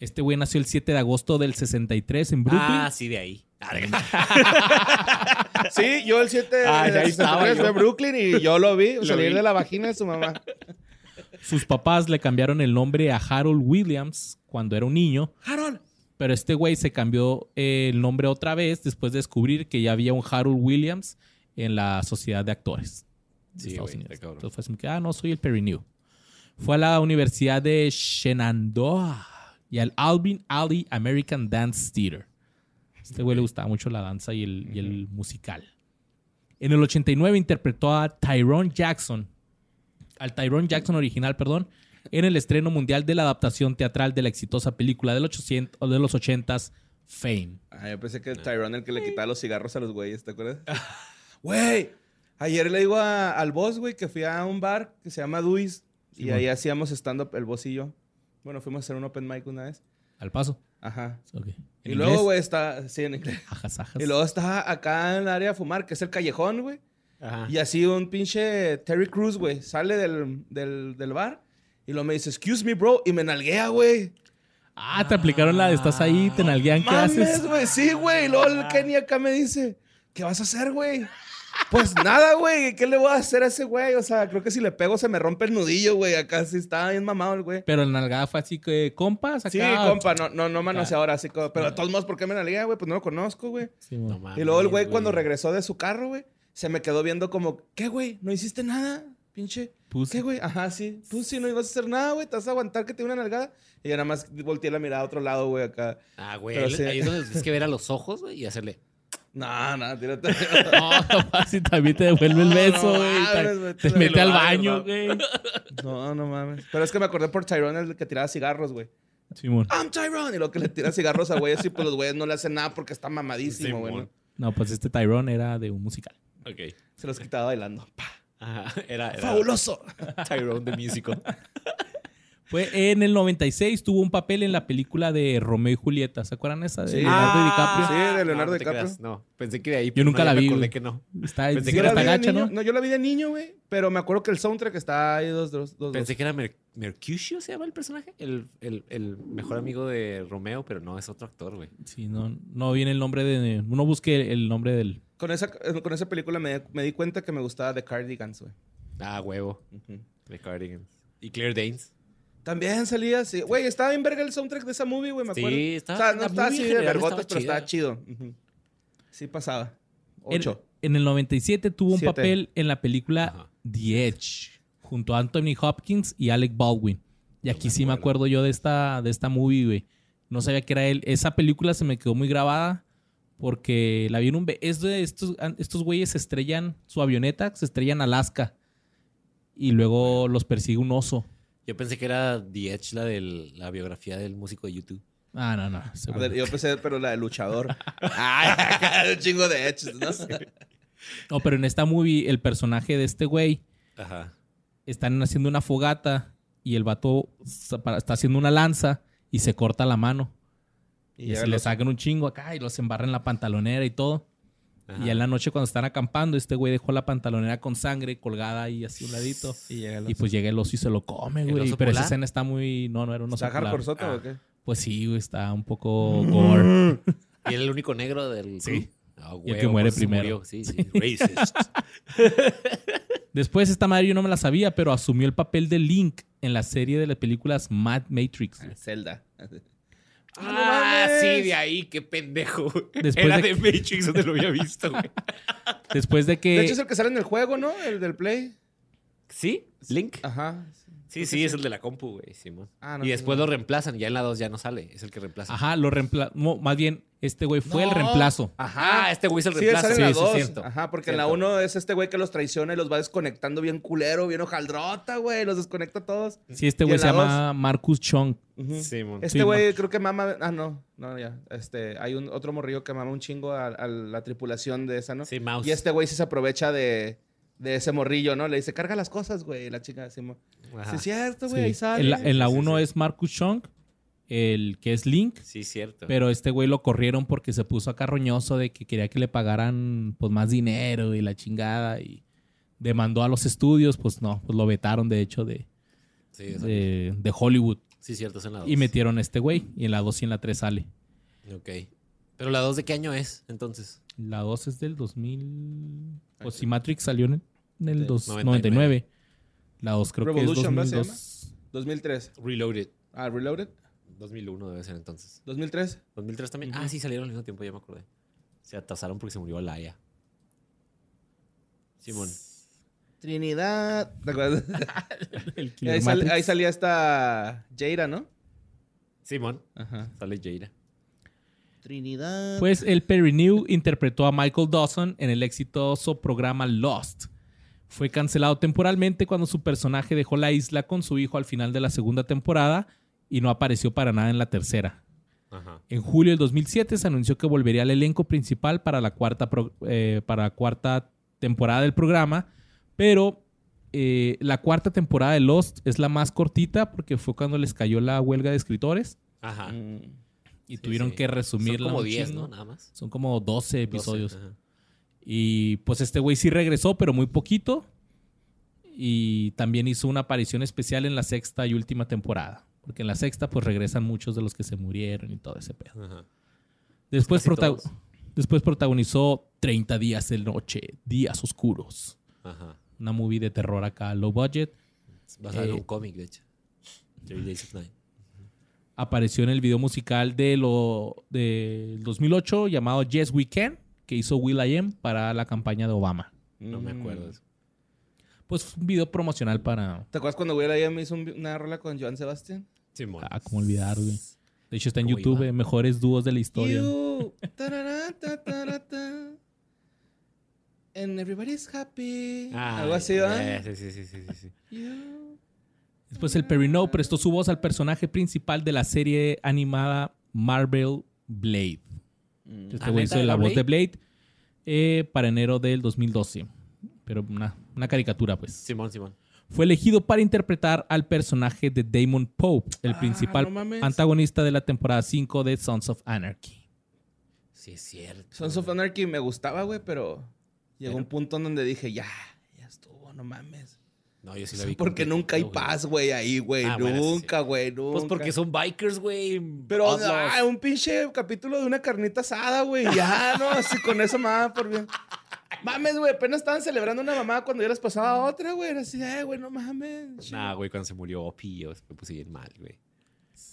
Este güey nació el 7 de agosto del 63 en Brooklyn. Ah, sí, de ahí. Sí, yo el 7 Ah, ya de estaba yo. Brooklyn y yo lo vi Lo salir vi. de la vagina de su mamá. Sus papás le cambiaron el nombre a Harold Williams cuando era un niño, Harold. pero este güey se cambió eh, el nombre otra vez después de descubrir que ya había un Harold Williams en la sociedad de actores. de Sí, Estados Unidos. Entonces fue así que, ah, no, soy el Perry New. Fue a la Universidad de Shenandoah y al Alvin Ali American Dance Theater. Este güey le gustaba mucho la danza y el, y el musical. En el 89 interpretó a Tyrone Jackson al Tyrone Jackson original, perdón, en el estreno mundial de la adaptación teatral de la exitosa película del 800, o de los 80s, Fame. Ah, yo pensé que el Tyrone el que le quitaba los cigarros a los güeyes, ¿te acuerdas? Güey, ayer le digo a- al boss, güey, que fui a un bar que se llama Duis y ahí hacíamos stand-up el boss y yo. Bueno, fuimos a hacer un open mic una vez. Al paso. Ajá. Ok. Y ¿En luego, güey, está... Sí, en inglés. Ajas, ajas. Y luego está acá en el área de fumar, que es el callejón, güey. Ajá. Y así un pinche Terry Cruz, güey, sale del, del, del bar y luego me dice, excuse me, bro, y me nalguea, güey. Ah, te aplicaron la de estás ahí, te nalguean, ¿qué Mames, haces? güey, sí, güey. Y luego el Kenny acá me dice, ¿qué vas a hacer, güey? Pues nada, güey, ¿qué le voy a hacer a ese güey? O sea, creo que si le pego se me rompe el nudillo, güey. Acá sí está bien mamado el güey. Pero el nalgada fue así que, compas, acá. Sí, compa, no, no, no manoseadora, así como, pero de todos modos, ¿por qué me nalguea, güey? Pues no lo conozco, güey. Sí. No mames, Y luego el güey cuando regresó de su carro, güey, se me quedó viendo como, ¿qué, güey? ¿No hiciste nada? Pinche. Pussy. ¿Qué, güey? Ajá, sí. Tú sí no ibas a hacer nada, güey. Te vas a aguantar que te dé una nalgada. Y yo nada más volteé la mirada a otro lado, güey, acá. Ah, güey. Pero él- sí. Ahí es donde tienes que ver a los ojos, güey, y hacerle. No, no, tírate. No, capaz si también te devuelve el beso, güey. te te mete al baño, ¿no? güey. No, no mames. Pero es que me acordé por Tyrone, el que tiraba cigarros, güey. Simón. I'm Tyrone. Y lo que le tira cigarros a güey, así pues los güeyes no le hacen nada porque está mamadísimo, güey. ¿no? Pues este Tyrone era de un musical. Ok. Se los quitaba bailando. Ajá. Era, era ¡Fabuloso! Tyrone de Musical. Fue en el 96, tuvo un papel en la película de Romeo y Julieta. ¿Se acuerdan esa de Sí. Leonardo Ah, DiCaprio? Sí, de Leonardo no, no te DiCaprio. creas, No, pensé que de ahí. Yo nunca no, la vi, que no. Está, Pensé sí, que era de gacha, ¿no? ¿no? yo la vi de niño, güey. Pero me acuerdo que el soundtrack está ahí dos, dos, dos. Pensé que era Mer- Mercutio, se llama el personaje. El, el, el mejor amigo de Romeo, pero no, es otro actor, güey. Sí, no, no viene el nombre de... Uno busque el nombre del... Con esa, con esa película me, me di cuenta que me gustaba The Cardigans, güey. Ah, huevo. Ujú. De Cardigans. Y Claire Danes. También salía así. Güey, estaba bien verga el soundtrack de esa movie, güey, me Sí, acuerdo. estaba- o sea, no estaba así en de vergotas, pero estaba chido. Sí pasaba. En, Ocho. en el 97 tuvo un papel en la película Ajá. The Edge, junto a Anthony Hopkins y Alec Baldwin. Y aquí sí me acuerdo. yo de esta, de esta movie, güey. No sabía que era él. Esa película se me quedó muy grabada porque la vi en un... Es de estos, estos güeyes se estrellan su avioneta, se estrellan en Alaska. Y luego los persigue un oso. Yo pensé que era The Edge, la de la biografía del músico de YouTube. Ah, no, no. A ver, yo pensé, pero la de luchador. Ay, un chingo de hechos, ¿no? No, pero en esta movie el personaje de este güey Ajá. están haciendo una fogata y el vato está haciendo una lanza y se corta la mano. Y, así le sacan un chingo acá y los embarran en la pantalonera y todo. Ajá. Y en la noche cuando están acampando, este güey dejó la pantalonera con sangre colgada ahí así a un ladito. Y llega Y pues llega el oso y se lo come, ¿El güey. oso Pero esa escena está muy... No, no era un oso ¿Está polar. soto Ah. o qué? Pues sí, güey, está un poco gore. ¿Y era el único negro del Sí. Ah, Y el que muere se primero. murió. Sí, sí. Racist. Después esta madre yo no me la sabía, pero asumió el papel de Link en la serie de las películas Mad Matrix. güey. Zelda. Ah, sí, de ahí, qué pendejo. Después Era de- de, Matrix donde lo había visto, güey. Después de que... De hecho, es el que sale en el juego, ¿no? El del Play. ¿Sí? ¿Link? Ajá. Sí, sí, es el de la compu, güey, Simón. Ah, no, y sí, después no. lo reemplazan, ya en la 2 ya no sale, es el que reemplaza. Ajá, lo reemplazó. más bien, este güey fue el No. reemplazo. Ah, este güey es el Sí, reemplazo. sale en la Sí, sí, 2. cierto. Ajá, porque en la 1 es este güey que los traiciona y los va desconectando bien culero, bien hojaldrota, güey. Los desconecta todos. Sí, este güey se la llama Marcus Chong. Simón. Este Sí, güey no. creo que mama. Ah, no. No, ya. Este, hay un otro morrillo que mama un chingo a, a la tripulación de esa, ¿no? Sí, Mouse. Y este güey sí se aprovecha de, de ese morrillo, ¿no? Le dice, carga las cosas, güey. La chica decimos, sí, es cierto, güey, Sí. ahí sale. En la, en la Sí, sí, uno sí. es Marcus Chong, el que es Link. Sí, cierto. Pero este güey lo corrieron porque se puso acá roñoso de que quería que le pagaran pues más dinero y la chingada y demandó a los estudios, pues no, pues lo vetaron de hecho de, de, de Hollywood sí, cierto, es en la 2. y metieron a este güey y en la 2 y en la 3 sale. Ok. Pero la 2 de qué año es, entonces? La 2 es del 2000, pues si Matrix salió en, en el 2 99. 99. La 2 creo Revolution, ¿no que se es 2002. 2003. Reloaded. Ah, Reloaded. 2001 debe ser entonces. 2003. 2003 también. Ah, sí, salieron al mismo tiempo, ya me acordé. Se atrasaron porque se murió Laia. Simón. Trinidad. ¿Te acuerdas? Ahí, sal- ahí salía esta Jaira, ¿no? Simón. Ajá. Sale Jaira. Trinidad. Pues el Perry New interpretó a Michael Dawson en el exitoso programa Lost. Fue cancelado temporalmente cuando su personaje dejó la isla con su hijo al final de la segunda temporada y no apareció para nada en la tercera. Ajá. En julio del 2007 se anunció que volvería al elenco principal para la cuarta, pro- eh, para la cuarta temporada del programa, pero eh, la cuarta temporada de Lost es la más cortita porque fue cuando les cayó la huelga de escritores Ajá. Mm. y Sí, tuvieron sí. que resumirla. Son como un 10, chingo. ¿no? Nada más. Son como 12 episodios. 12, ajá. Y pues este güey sí regresó, pero muy poquito. Y también hizo una aparición especial en la sexta y última temporada. Porque en la sexta pues regresan muchos de los que se murieron y todo ese pedo. Ajá. Después, prota- todos. después protagonizó 30 días de noche, días oscuros. Ajá. Una movie de terror acá, low budget. Basado en Eh, un cómic, de hecho. Three Days of Night. Apareció en el video musical de lo, del 2008 llamado Yes We Can, que hizo Will.i.am para la campaña de Obama. No me Mm. acuerdo de eso. Pues un video promocional para... ¿Te acuerdas cuando Will I.am hizo un- una rola con Joan Sebastián? Simón. Ah, como olvidar, güey. De hecho está en ¿Cómo YouTube, iba? eh, mejores dúos de la historia. You, tarara. And everybody's happy. Ah, Algo así, eh, ¿verdad? Sí, sí, sí, sí, sí, sí. You. Después el Perry No prestó su voz al personaje principal de la serie animada Marvel Blade. Mm. Este ¿Ah, güey hizo la ¿Era voz de Blade eh, para enero del 2012. Pero una, una caricatura, pues. Simón, Simón. Fue elegido para interpretar al personaje de Damon Pope, el Ah, principal no antagonista de la temporada 5 de Sons of Anarchy. Sí, es cierto. Sons of Anarchy me gustaba, güey, pero llegó Pero- un punto en donde dije, ya, ya estuvo, no mames. No, yo sí la vi. Porque nunca hay güey. paz, güey, ahí, güey. Ah, bueno, sí, sí. nunca, güey, nunca. Pues porque son bikers, güey. Pero, ah, un pinche capítulo de una carnita asada, güey. Ya, no, así con eso daba por bien. Mames, güey, apenas estaban celebrando una mamá cuando ya les pasaba otra, güey. Era así, eh, güey, no mames. Nah, güey, cuando se murió Opie, yo me puse bien mal, güey.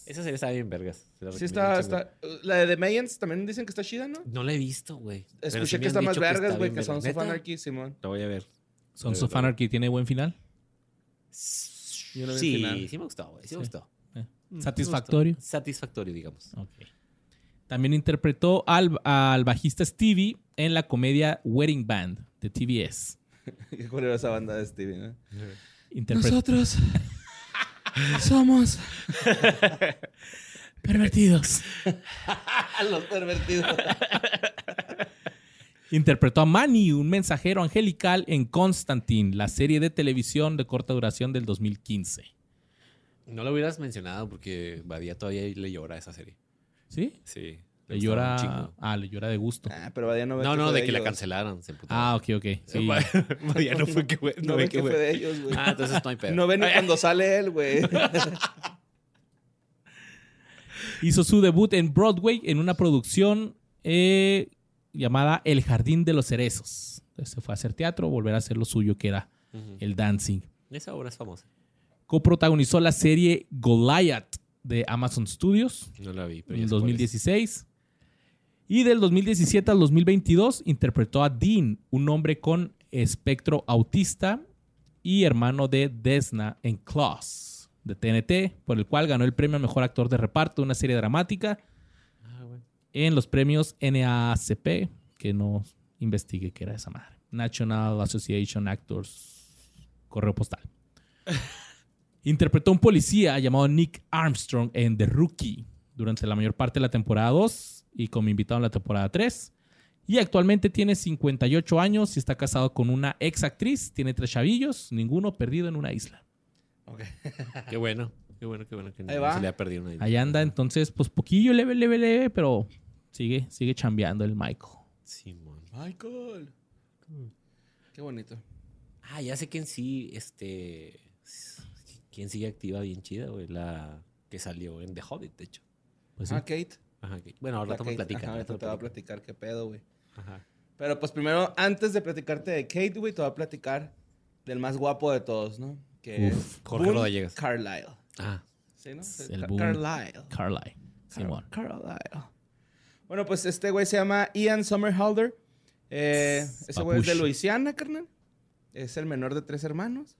Esa serie estaba bien vergas. Sí, está, está. La de The Mayans también dicen que está chida, ¿no? No la he visto, güey. Sí Escuché que está más vergas, está güey, que Sons of ¿Neta? Anarchy, Simón. La voy a ver. Sons of. Anarchy tiene buen final. Yo el Sí, final. sí me gustó, güey. Sí, Sí. me gustó. Eh, Mm, Satisfactorio. sí me gustó. Satisfactorio, digamos. Ok. También interpretó al, al bajista Stevie en la comedia Wedding Band de TBS. ¿Cuál era esa banda de Stevie, no? Interpre- Nosotros somos Pervertidos. los pervertidos. Interpretó a Manny, un mensajero angelical en Constantine, la serie de televisión de corta duración del 2015. No lo hubieras mencionado porque Badía todavía le llora a esa serie. ¿Sí? Sí. Le un llora. Ah, le llora de gusto. Ah, pero Badía no ve No, que no, fue de que la ellos. cancelaron. Se. Ah, ok, ok. Sí. Badía no fue que fue. No, ve que fue de ellos, güey. Ah, entonces no hay pedo. No ve ni cuando sale él, güey. Hizo su debut en Broadway en una producción eh, llamada El Jardín de los Cerezos. Entonces se fue a hacer teatro, volver a hacer lo suyo, que era el dancing. Esa obra es famosa. Coprotagonizó la serie Goliath de Amazon Studios No la vi, pero ya en sé cuál es. 2016. Y del 2017 al 2022 interpretó a Dean, un hombre con espectro autista y hermano de Desna en Claws de TNT, por el cual ganó el premio a mejor actor de reparto de una serie dramática. En los premios NAACP, que no investigué qué era esa madre. National Association Actors Correo Postal. Interpretó a un policía llamado Nick Armstrong en The Rookie durante la mayor parte de la temporada 2 y como invitado en la temporada 3. Y actualmente tiene 58 años y está casado con una ex actriz. Tiene tres chavillos, ninguno perdido en una isla. Qué bueno. Qué bueno, qué bueno que no Ahí va. se le ha perdido una Ahí anda, entonces, pues poquillo leve, leve, leve, pero sigue, sigue chambeando el Michael. Simón. Michael. Qué bonito. Ah, ya sé quién sí, este. Quién sigue activa bien chida, güey. La que salió en The Hobbit, de hecho. Pues sí. Ah, Kate. Ajá. que- Bueno, ahora te voy a Kate. platicar. Ajá, te voy a platicar qué pedo, güey. Ajá. Pero pues primero, antes de platicarte de Kate, güey, te voy a platicar del más guapo de todos, ¿no? Que Uf, es Jorge Boone. Carlyle. Ah, ¿Sí, no? El Ca- Boone. Carlyle. Carly. Simón. Carlyle. Bueno, pues este güey se llama Ian Somerhalder. Eh, ese güey es de. Luisiana, carnal. Es el menor de tres hermanos.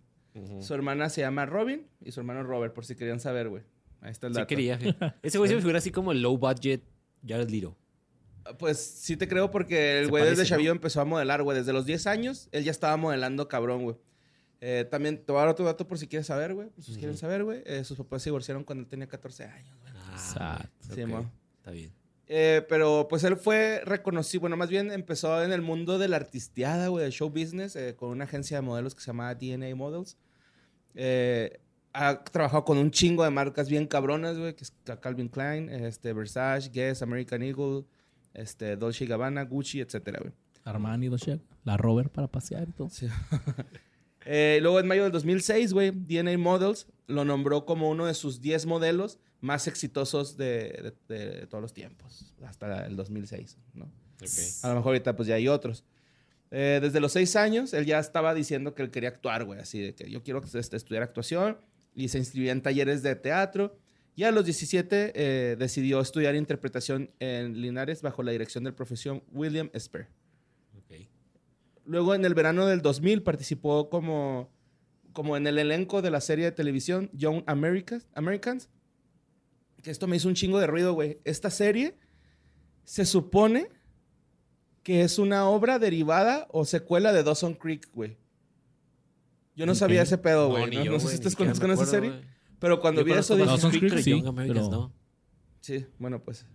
Su hermana se llama Robin y su hermano Robert, por si querían saber, güey. Ahí está el Sí dato. quería. fíjate. Ese güey se me figura así como low budget Jared Leto. Pues sí te creo porque el güey desde parece, ¿no? chavillo empezó a modelar, güey. Desde los 10 años, él ya estaba modelando cabrón, güey. Eh, también te voy a dar otro dato por si quieres saber, güey. Por si quieren saber, güey. Eh, sus papás se divorciaron cuando él tenía 14 años, güey. Ah, Exacto. Sí. Está bien. Eh, pero pues él fue reconocido, bueno, más bien empezó en el mundo de la artisteada, güey, del show business, eh, con una agencia de modelos que se llamaba DNA Models. Eh, ha trabajado con un chingo de marcas bien cabronas, güey, que es Calvin Klein, este, Versace, Guess, American Eagle, este, Dolce Gabbana, Gucci, etcétera, güey. Armani, Dolce, la Robert para pasear y todo. Sí. Eh, luego, en mayo del 2006, güey, DNA Models lo nombró como uno de sus 10 modelos más exitosos de, de- de todos los tiempos, hasta el 2006, ¿no? Ok. A lo mejor ahorita pues ya hay otros. Eh, desde los 6 años, él ya estaba diciendo que él quería actuar, güey, así de que yo quiero este, estudiar actuación y se inscribía en talleres de teatro. Y a los 17 eh, decidió estudiar interpretación en Linares bajo la dirección del profesor William Esper. Luego, en el verano del 2000, participó como, como en el elenco de la serie de televisión Young Americans, Americans. Que esto me hizo un chingo de ruido, güey. Esta serie se supone que es una obra derivada o secuela de Dawson Creek, güey. Yo no sabía ese pedo, güey. No, sé si siquiera conocen me esa serie. Pero cuando Yo vi eso dije... Dawson's Dawson's Creek, Creek, sí, pero- no. Sí, bueno, pues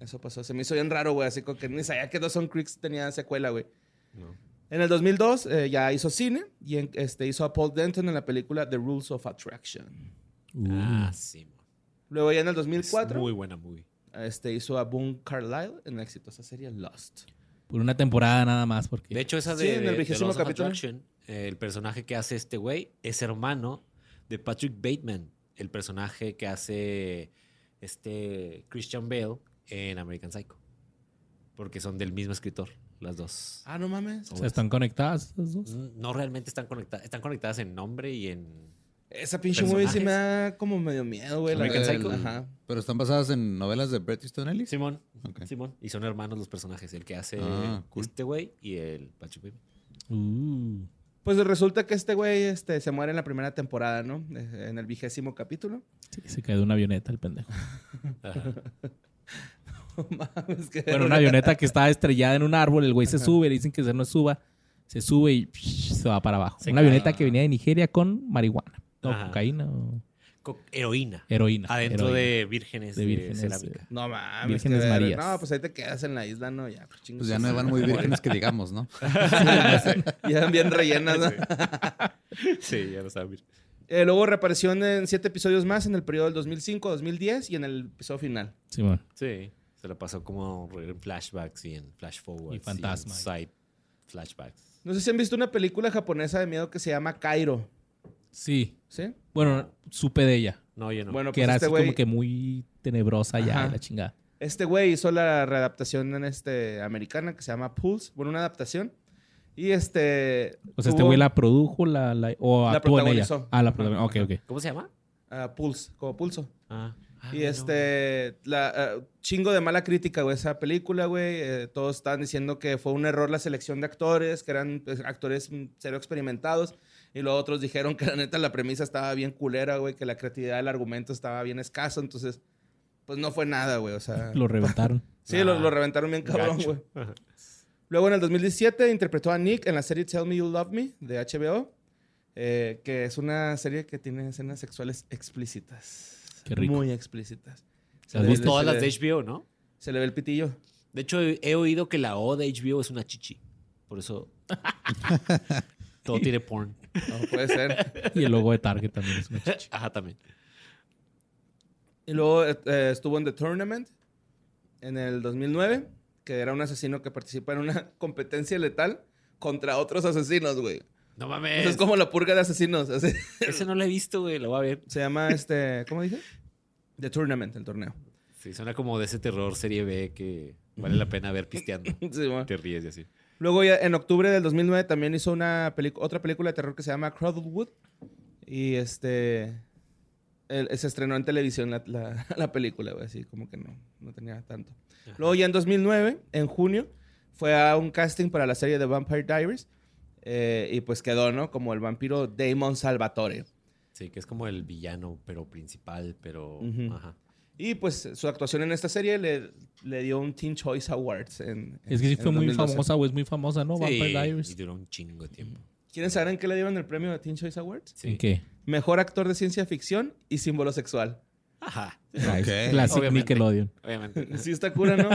eso pasó. Se me hizo bien raro, güey. Así como que ni sabía que Dawson Creek tenía secuela, güey. No. En el 2002 eh, ya hizo cine y en- este, hizo a Paul Denton en la película The Rules of Attraction. Uh, Ah, sí. Luego ya en el Es 2004 muy buena movie. este, hizo a Boone Carlyle en la exitosa serie Lost. por una temporada nada más, porque De hecho, esa Sí, de, en el de-. Attraction, el personaje que hace este güey es hermano de Patrick Bateman, el personaje que hace este Christian Bale en American Psycho. Porque son del mismo escritor, las dos. Ah, no mames. o sea, están conectadas esas dos. No realmente están conectadas, están conectadas en nombre y en... Esa pinche movie sí me da como medio miedo, güey. American. Psycho. Ajá. Pero están basadas en novelas de Bret Easton Ellis. Simón. Simón. Y son hermanos los personajes, el que hace Ah, cool. este güey y el Bateman. Uh, Pues resulta que este güey este, se muere en la primera temporada, ¿no? Eh, En el vigésimo capítulo. sí, se cae de una avioneta el pendejo. No mames, que... Bueno, una avioneta que estaba estrellada en un árbol, el güey se sube, le dicen que se no suba, se sube y se va para abajo. Se una cae. avioneta que venía de Nigeria con marihuana. No, Ajá. cocaína o Co- heroína. heroína. Adentro heroína. de vírgenes De de, vírgenes, cerámica. No mames. Vírgenes que- Marías. No, pues ahí te quedas en la isla, ¿no? Ya, pues, Pues ya no van muy vírgenes que digamos, ¿no? Ya bien rellenas, ¿no? Sí, ya lo saben. Eh, luego reapareció en siete episodios más en el periodo del 2005-2010 y en el episodio final. Simón. Sí, se lo pasó como en flashbacks y en flash forwards. Y fantasma. en side flashbacks. No sé si han visto una película japonesa de miedo que se llama Cairo. Sí. ¿Sí? Bueno, supe de ella. No, yo no. Bueno, que pues era este así güey como que muy tenebrosa ya, Ajá. la chingada. este güey hizo la readaptación en este americana que se llama Pulse. Bueno, una adaptación. Y este. O sea, este tuvo- güey la produjo la, la- o La actuó en ella. protagonizó. Ah, la protagonizó. Ok, ok. ¿Cómo se llama? ah, Pulse, como pulso. Ah. Ah, Y no. este, la, ah, chingo de mala crítica, güey, esa película, güey. Eh, todos estaban diciendo que fue un error la selección de actores, que eran pues, actores cero experimentados. Y luego otros dijeron que la neta la premisa estaba bien culera, güey, que la creatividad del argumento estaba bien escaso. Entonces, pues no fue nada, güey. O sea, Lo reventaron. sí, lo, Ah, lo reventaron bien cabrón, gacho. güey. Luego en el 2017 interpretó a Nick en la serie Tell Me You Love Me de HBO, eh, que es una serie que tiene escenas sexuales explícitas. Qué rico. Muy explícitas. Se ¿Las le-? Todas las de HBO, ¿no? Se le ve el pitillo. De hecho, he he oído que la O de HBO es una chichi. Por eso. todo tiene porn. No, puede ser. Y el logo de Target también es una chicha. Ajá, también. Y luego eh, eh, estuvo en The Tournament en el 2009, que era un asesino que participa en una competencia letal contra otros asesinos, güey. No mames. es como la purga de asesinos. así. Ese no lo he visto, güey. Lo voy a ver. Se llama este, ¿cómo dije? The Tournament, el torneo. Sí, suena como de ese terror serie B que vale la pena ver pisteando. Sí. Te ríes y así. Luego ya en octubre del 2009 también hizo una otra película de terror que se llama Cradlewood. Y este... el- se estrenó en televisión la, la- la película, güey. Así como que no, no tenía tanto. Luego ya en 2009, en junio, fue a un casting para la serie de Vampire Diaries. eh, y pues quedó, ¿no? Como el vampiro Damon Salvatore. Sí, que es como el villano, pero principal, pero. Ajá. Y pues su actuación en esta serie le, le dio un Teen Choice Awards. En, Es que sí en fue muy 2012. famosa, güey. Es muy famosa, ¿no? Sí, Vampire y Diaries. duró un chingo de tiempo. ¿Quieren saber en qué le dieron el premio a Teen Choice Awards? Sí. ¿En qué? Mejor actor de ciencia ficción y símbolo sexual. Ajá. Ok. Classic Obviamente. Nickelodeon. Obviamente. Sí está cura, ¿no?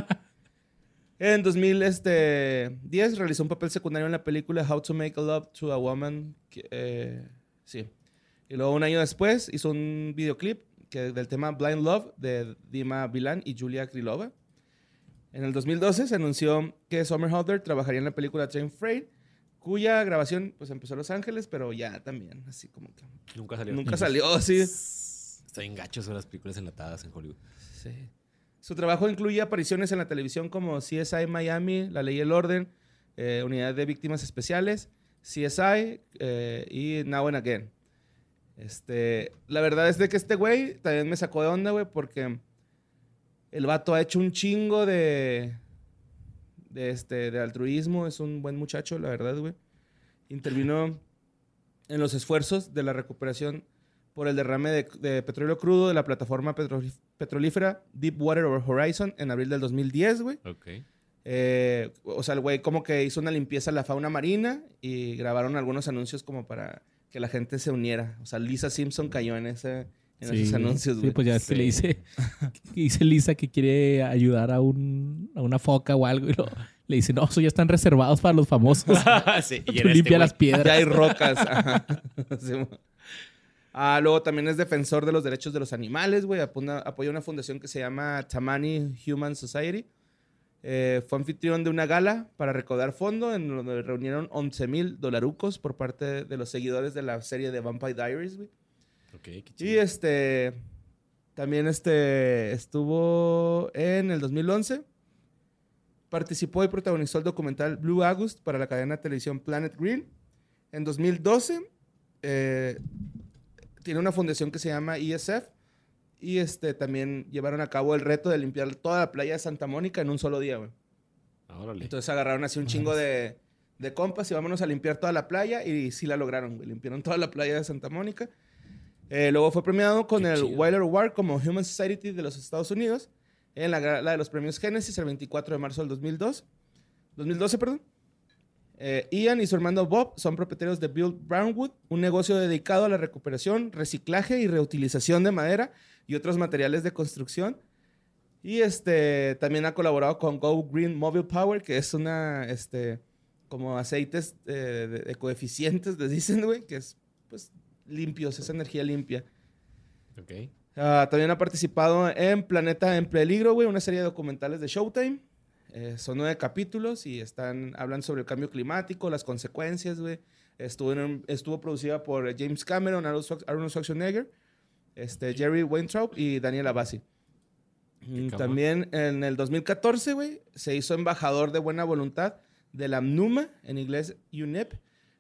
En 2010 realizó un papel secundario en la película How to Make a Love to a Woman. que, eh, sí. Y luego un año después hizo un videoclip que, del tema Blind Love de Dima Bilan y Julia Krylova. En el 2012 se anunció que Summer Holder trabajaría en la película Train Freight, cuya grabación pues empezó en Los Ángeles, pero ya también, así como que Nunca salió. nunca salió, sí. Está bien gachos son las películas enlatadas en Hollywood. Sí. Su trabajo incluye apariciones en la televisión como CSI Miami, La Ley y el Orden, eh, Unidad de Víctimas Especiales, CSI eh, y Now and Again. Este, la verdad es de que este güey también me sacó de onda, güey, porque el vato ha hecho un chingo de, de, este, de altruismo. Es un buen muchacho, la verdad, güey. Intervino en los esfuerzos de la recuperación por el derrame de, de petróleo crudo de la plataforma petrolí- petrolífera Deepwater Horizon en abril del 2010, güey. Ok. Eh, o sea, el güey como que hizo una limpieza a la fauna marina y grabaron algunos anuncios como para que la gente se uniera. O sea, Lisa Simpson cayó en, ese, en esos anuncios, Sí, güey. pues ya es que Sí. le dice, que dice Lisa que quiere ayudar a, un, a una foca o algo y lo- le dice, no, eso ya están reservados para los famosos. sí, y Tú este limpia las piedras. Ya hay rocas. ajá. Sí. Ah, luego también es defensor de los derechos de los animales, güey. Apoya una fundación que se llama Tamani Human Society. Eh, fue anfitrión de una gala para recaudar fondo en donde reunieron 11 mil dolarucos por parte de los seguidores de la serie de Vampire Diaries, güey. Ok, qué Y chido. este también este estuvo en el 2011. Participó y protagonizó el documental Blue August para la cadena de televisión Planet Green. En 2012 eh, tiene una fundación que se llama ESF y este también llevaron a cabo el reto de limpiar toda la playa de Santa Mónica en un solo día, güey. Ah, órale. Entonces agarraron así un chingo de, de compas y vámonos a limpiar toda la playa. Y sí la lograron, güey. Limpiaron toda la playa de Santa Mónica. Eh, luego fue premiado con Qué el chido. Wyler Award como Human Society de los Estados Unidos en la gala de los premios Genesis el 24 de marzo del 2002. 2012, perdón. Eh, Ian y su hermano Bob son propietarios de Build Brownwood, un negocio dedicado a la recuperación, reciclaje y reutilización de madera y otros materiales de construcción. Y este también ha colaborado con Go Green Mobile Power, que es una, este, como aceites eh, de, de coeficientes, les dicen, güey, que es, pues, limpios, es energía limpia. Ok. Ah, también ha participado en Planeta en Peligro, güey, una serie de documentales de Showtime. Eh, son nueve capítulos y están, hablan sobre el cambio climático, las consecuencias, güey. Estuvo, en estuvo producida por James Cameron, Arnold Schwar- Arnold Schwarzenegger, este, Jerry Weintraub y Daniel Abbasi. Mm. También en el 2014, güey, se hizo embajador de buena voluntad de la MNUMA, en inglés UNEP,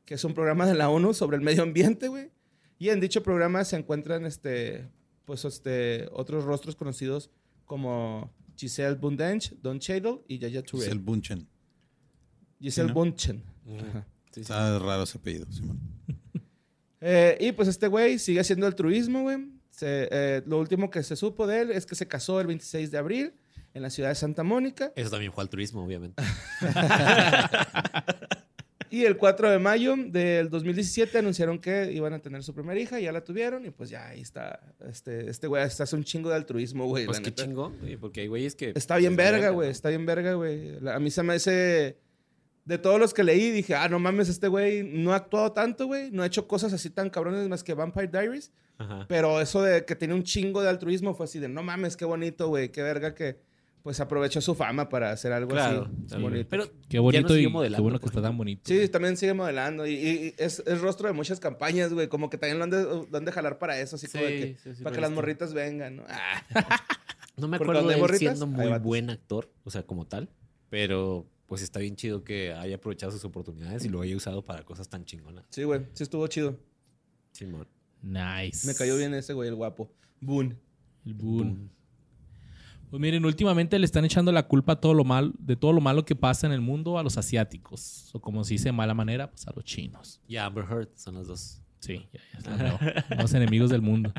que es un programa de la ONU sobre el medio ambiente, güey. Y en dicho programa se encuentran este, pues, este, otros rostros conocidos como Giselle Bundench, Don Cheadle y Yaya Touré. Es el Bunchen. Giselle ¿no? Bunchen. Ajá. Sí, sí. Está raro ese apellido, Simón. Eh, y pues este güey sigue haciendo altruismo, güey. Eh, lo último que se supo de él es que se casó el 26 de abril en la ciudad de Santa Mónica. Eso también fue altruismo, obviamente. Y el 4 de mayo del 2017 anunciaron que iban a tener su primera hija, ya la tuvieron y pues ya ahí está. Este, este güey está hace un chingo de altruismo, güey. Pues qué neta. chingón, güey, porque hay güeyes que... Está bien pues, verga, güey. Está bien verga, güey. A mí se me hace... De todos los que leí, dije, ah, no mames, este güey no ha actuado tanto, güey. No ha hecho cosas así tan cabrones más que Vampire Diaries. Ajá. Pero eso de que tiene un chingo de altruismo fue así de, no mames, qué bonito, güey. Qué verga que, pues, aprovechó su fama para hacer algo Claro. así. sí. bonito. Pero Qué bonito no y qué bueno que por está tan bonito. Sí, también sigue modelando. Y, es, es rostro de muchas campañas, güey. Como que también lo han de, lo han de jalar para eso, así como de que... Sí, sí, sí, para que las morritas vengan, ¿no? Ah. No me acuerdo donde de él morritas, siendo muy buen actor, o sea, como tal, pero pues está bien chido que haya aprovechado sus oportunidades y lo haya usado para cosas tan chingonas. Sí, güey. Sí estuvo chido. Simón. Nice. Me cayó bien ese güey, el guapo. Boon. El boom. Pues miren, últimamente le están echando la culpa a todo lo mal, de todo lo malo que pasa en el mundo a los asiáticos. O como se dice de mala manera, pues a los chinos. Y Amber Heard son las dos. Sí, ya, ya es la nueva. Los enemigos del mundo.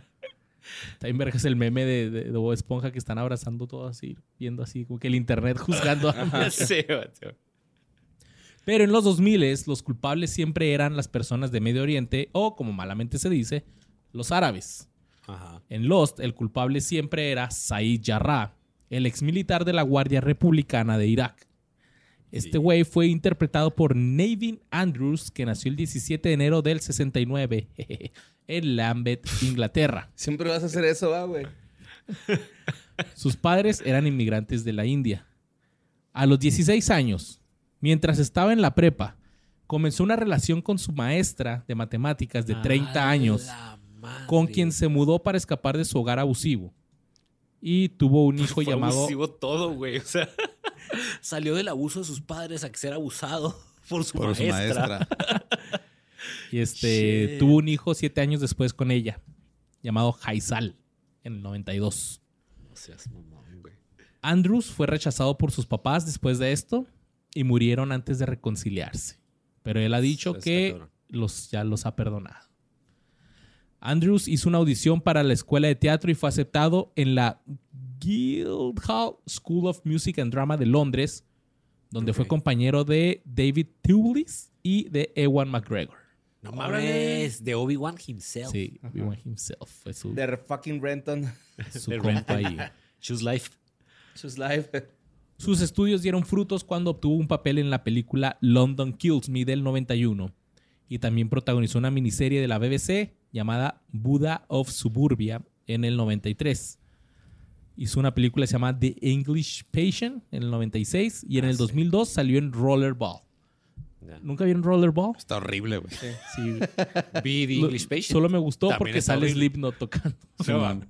También vergas el meme de, de, de Bob Esponja que están abrazando todo así, viendo así, como que el internet juzgando. a- sí. Pero en los 2000 los culpables siempre eran las personas de Medio Oriente o, como malamente se dice, los árabes. Ajá. En Lost, el culpable siempre era Said Jarrah, el ex militar de la Guardia Republicana de Irak. Este Sí. güey fue interpretado por Navin Andrews, que nació el 17 de enero del 69 en Lambeth, Inglaterra. Siempre vas a hacer eso, va, güey. Sus padres eran inmigrantes de la India. A los 16 años, mientras estaba en la prepa, comenzó una relación con su maestra de matemáticas de 30 A años, con quien se mudó para escapar de su hogar abusivo. Y tuvo un hijo Fue llamado... abusivo todo, güey. O sea, salió del abuso de sus padres a que ser abusado por su Por su maestra. Y este Shit. tuvo un hijo siete años después con ella, llamado Haisal, en el 92. No seas mamón, güey. Andrews fue rechazado por sus papás después de esto y murieron antes de reconciliarse. Pero él ha dicho Está que los, ya los ha perdonado. Andrews hizo una audición para la escuela de teatro y fue aceptado en la Guildhall School of Music and Drama de Londres, donde fue compañero de David Thewlis y de Ewan McGregor. No mames, de Obi-Wan himself. Sí, Obi-Wan himself fue su, De fucking Renton. su compa ahí. Choose Life. Sus live. Sus estudios dieron frutos cuando obtuvo un papel en la película London Kills Me del 91 y también protagonizó una miniserie de la BBC llamada Buddha of Suburbia en el 93. Hizo una película que se llama The English Patient en el 96 y en Ah, el sí. 2002 salió en Rollerball. Ya. ¿Nunca vieron Rollerball? Está horrible, güey. Sí. Vi The Lo- English Patient. Solo me gustó También porque sale. Slipknot tocando. Simón.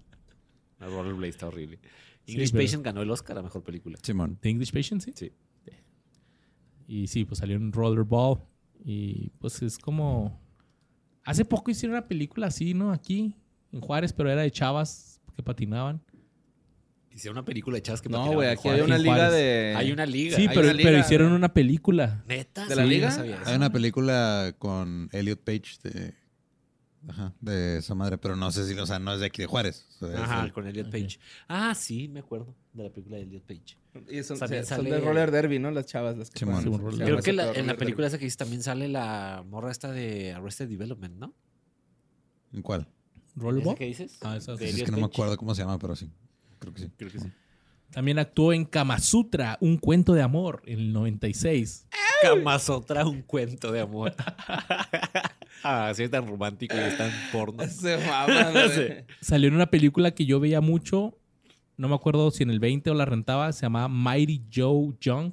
La Rollerblade está horrible. Sí, English pero- Patient ganó el Oscar a mejor película. Simón. The English Patient, sí. Sí. Y sí, pues salió en Rollerball. Y pues es como. Hace poco hicieron una película así, ¿no? Aquí, en Juárez, pero era de chavas que patinaban. Hicieron una película de chavas que No, patinaban güey, aquí hay una liga Juárez. de. Hay una liga. Sí, hay pero, una liga, pero hicieron una película. ¿Neta? ¿De la Sí, liga? no sabía eso. Hay una película con Elliot Page de. Ajá, de esa madre, pero no sé si, o sea, no es de aquí de Juárez. O sea, Ajá, el- con Elliot. Page. Ah, sí, me acuerdo de la película de Elliot Page. Y son, También son sale- de roller derby, ¿no? Las chavas. Las que roller derby. Creo que la- en la película derby. esa que dices también sale la morra esta de Arrested Development, ¿no? ¿En cuál? ¿Rollerball? ¿Esa que dices? Ah, esa De sí. es que no me acuerdo cómo se llama, pero sí. Creo que sí. Creo que sí. También actuó en Kama Sutra, un cuento de amor, en el 96. Kamazotra, un cuento de amor. ah, sí, es tan romántico y es tan porno. Se maman, güey. Salió en una película que yo veía mucho. No me acuerdo si en el 20 o la rentaba. Se llamaba Mighty Joe Young.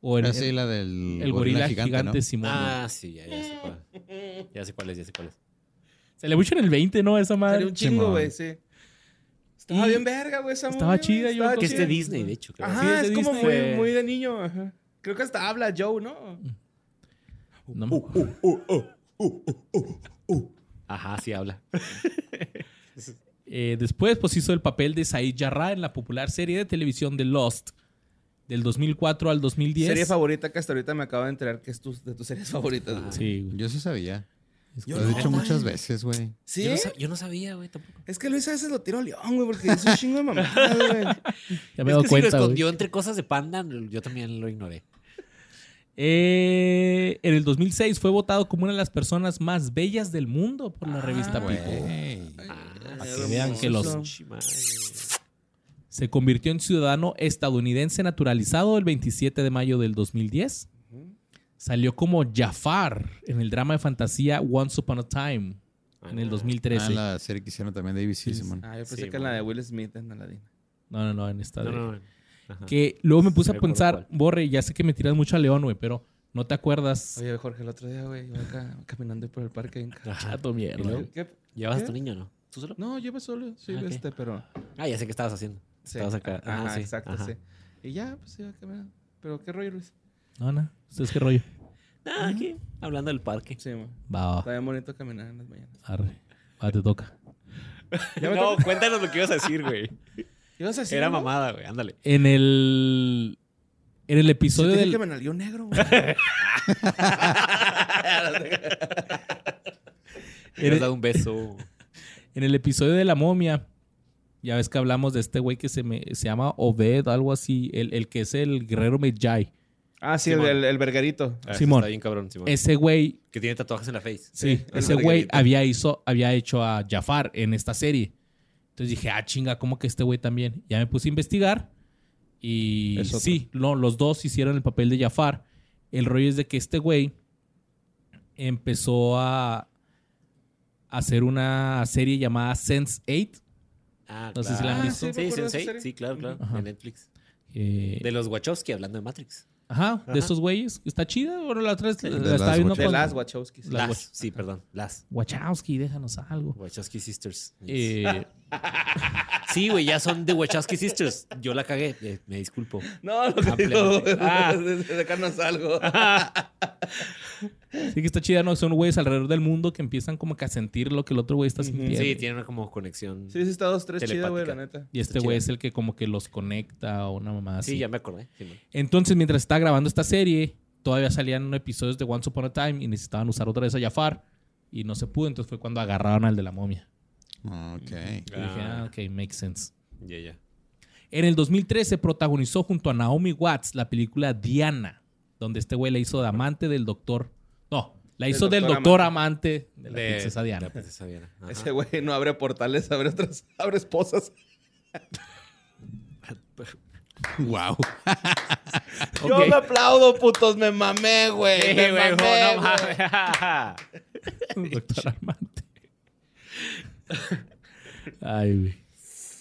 O en, Ah, sí, la del el gorila gigante, gigante, ¿no? Simón. Ah, sí, ya, ya sé cuál. Ya sé cuál es, ya sé cuál es. Salió mucho en el 20, ¿no? Esa madre. Salió un chingo, güey, sí. Estaba Y- bien verga, güey, esa Estaba movie, chida, yo Que es de. Disney, de hecho. creo. Ajá, Sí, es como muy, muy de niño. Ajá. Creo que hasta habla Joe, ¿no? No me- Ajá, sí habla. Eh, después, pues hizo el papel de Said Jarrah en la popular serie de televisión de Lost. Del 2004 al 2010. Serie favorita que hasta ahorita me acabo de enterar que es tu, de tus series favoritas. güey. Sí, güey. Yo sí sabía. Yo Lo he no. dicho muchas veces, güey. ¿Sí? Yo no, sa- yo no sabía, güey, tampoco. Es que Luis a veces lo tiro a León, güey, porque es un chingo de mamada, güey. Ya me he es dado que si lo cuenta, güey. escondió entre cosas de panda, yo también lo ignoré. Eh, en el 2006 fue votado como una de las personas más bellas del mundo por la revista güey. People. Ah, Para que vean que los-. Se convirtió en ciudadano estadounidense naturalizado el 27 de mayo del 2010. Salió como Jafar en el drama de fantasía Once Upon a Time en el Ah, 2013. la serie que hicieron también de ABC, Simón. Ah, yo pensé Sí, que en la de Will Smith en Aladdin. No, no, no, en esta No, de- no, no. Ajá. Que luego me puse Sí a pensar. Borre, ya sé que me tiras mucho a León, güey, pero no te acuerdas. Oye, Jorge, el otro día, güey, iba acá caminando por el parque. en ca- Ajá. Tu mierda. ¿Llevas a tu niño no? ¿Tú solo? No, yo iba solo, sí, Ah, este, pero... Ah, ya sé qué estabas haciendo. Sí. Estabas acá. Ajá, Ah, sí. exacto, Ajá. sí. Y ya, pues iba caminando. Pero, ¿qué rollo, Luis? No, no. ¿Ustedes qué rollo? Ah, aquí, hablando del parque. Sí, man. Va, Está va. bien bonito caminar en las mañanas. Arre. Va, te toca. ¿Ya me No, cuéntanos lo que ibas a decir, güey. ¿Ibas a decir Era algo? mamada, güey. Ándale. En el. En el episodio del. que me un negro, güey. Me habías dado un beso. En el episodio de la momia. Ya ves que hablamos de este güey que se, me, se llama Obed, algo así. El, el que es el guerrero Medjay. Ah, sí, el, Simón. el. Ah, Simón. Está bien cabrón, Simón. Ese güey, Que tiene tatuajes en la face. sí, el ese güey había, hizo, había hecho a Jafar en esta serie. Entonces dije, ah, chinga, ¿cómo que este güey también? Ya me puse a investigar y sí, no, los dos hicieron el papel de Jafar. El rollo es de que este güey empezó a hacer una serie llamada Sense 8. Ah, No sé si la han Ah, visto. sí, me Sí, esa Sensei. serie. Sí, claro, claro. Ajá. De Netflix. eh, De los Wachowski, hablando de Matrix. Ajá, de Ajá. esos güeyes. Está chida. Bueno, la otra vez la, de la estaba viendo De con las Wachowskis. Las Sí, perdón. Las. Wachowski, déjanos algo. Wachowski Sisters. Eh, Sí, güey, ya son de Wachowski Sisters. Yo la cagué. eh, me disculpo. No, lo que digo, Ah. dejarnos algo. sí que está chida, ¿no? Son güeyes alrededor del mundo que empiezan como que a sentir lo que el otro güey está sintiendo. Sí, tiene una como conexión. Sí, sí, está dos, tres chida, güey, la Telepática. neta. Y este güey es el que como que los conecta o una mamá así. Sí, ya me acordé. Simón. Entonces, mientras estaba grabando esta serie, todavía salían episodios de Once Upon a Time y necesitaban usar otra vez a Jafar. Y no se pudo, entonces fue cuando agarraron al de la momia. Ok. Y dije, ah, ok, makes sense. Ya, ya. En el 2013 protagonizó junto a Naomi Watts la película Diana, donde este güey la hizo de amante del doctor. No, la hizo del doctor doctor amante de la De- princesa Diana. La princesa Diana. Ajá. Ese güey no abre portales, abre otras, abre esposas. Wow. Yo Ok. me aplaudo, putos, me mamé, güey. Sí, me güey, mamé, no mames. Doctor amante. Ay, güey.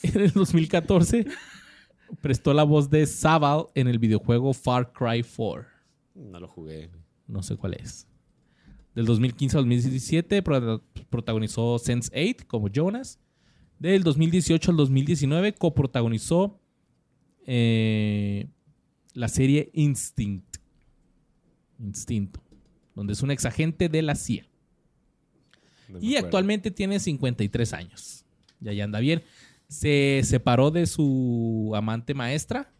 En el 2014 prestó la voz de Sabal en el videojuego Far Cry 4. No lo jugué. No sé cuál es. Del 2015 al 2017 pro- protagonizó Sense8 como Jonas. Del 2018 al 2019 coprotagonizó eh, la serie Instinct. Instinto. Donde es un exagente de la CIA. No Y acuerdo. actualmente tiene 53 años. Ya ya anda bien. Se separó de su amante maestra.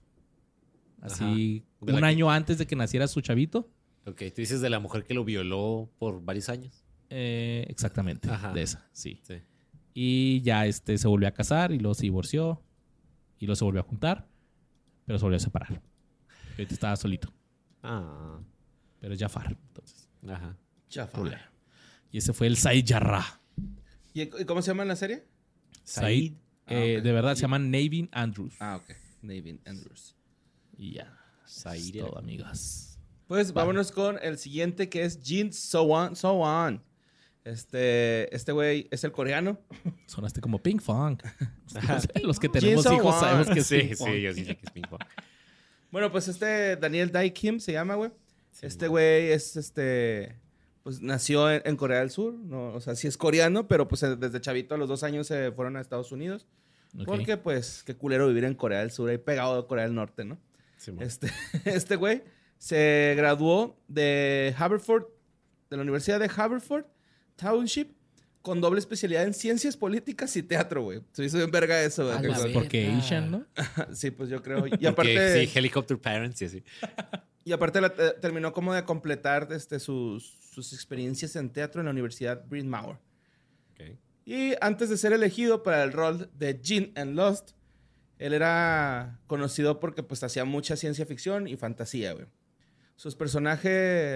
Así un que- año antes de que naciera su chavito. Ok, tú dices de la mujer que lo violó por varios años. Eh, exactamente, Ajá. de esa, sí. Sí. Y ya este se volvió a casar y luego se divorció. Y luego se volvió a juntar. Pero se volvió a separar. Y ahorita estaba solito. Ah. Pero es Jafar. Entonces, Ajá. Problema. Y ese fue el Said Jarrah. ¿Y y cómo se llama en la serie? Said. Ah, eh, ok. De verdad se llama Navin Andrews. Ah, ok. Navin Andrews. Y ya. Said todo, amigas. Pues vámonos con el siguiente que es Jin So On. So On. Este, este güey es el coreano. Sonaste como Pink Funk. Los que tenemos Jin hijos sabemos que es Sí, Pink Funk. sí, yo sí sé que es ping pong. Bueno, pues este Daniel Dae Kim se llama, güey. Sí, este güey es este. Pues nació en, en Corea del Sur. No, o sea, sí es coreano, pero pues eh, desde chavito a los dos años se fueron a Estados Unidos. Ok. Porque, pues, qué culero vivir en Corea del Sur, ahí pegado a Corea del Norte, ¿no? Sí. Este, este güey se graduó de Haverford, de la Universidad de Haverford Township, con doble especialidad en ciencias políticas y teatro, güey. Se hizo bien verga eso, güey. Verga. Porque Asian, ¿no? Sí, pues yo creo. Y aparte, sí, Helicopter Parents y así. Y aparte la- eh, terminó como de completar este, sus, sus experiencias en teatro en la Universidad Bryn Mawr. Ok. Y antes de ser elegido para el rol de Jean en Lost, él era conocido porque pues hacía mucha ciencia ficción y fantasía, güey. Sus personajes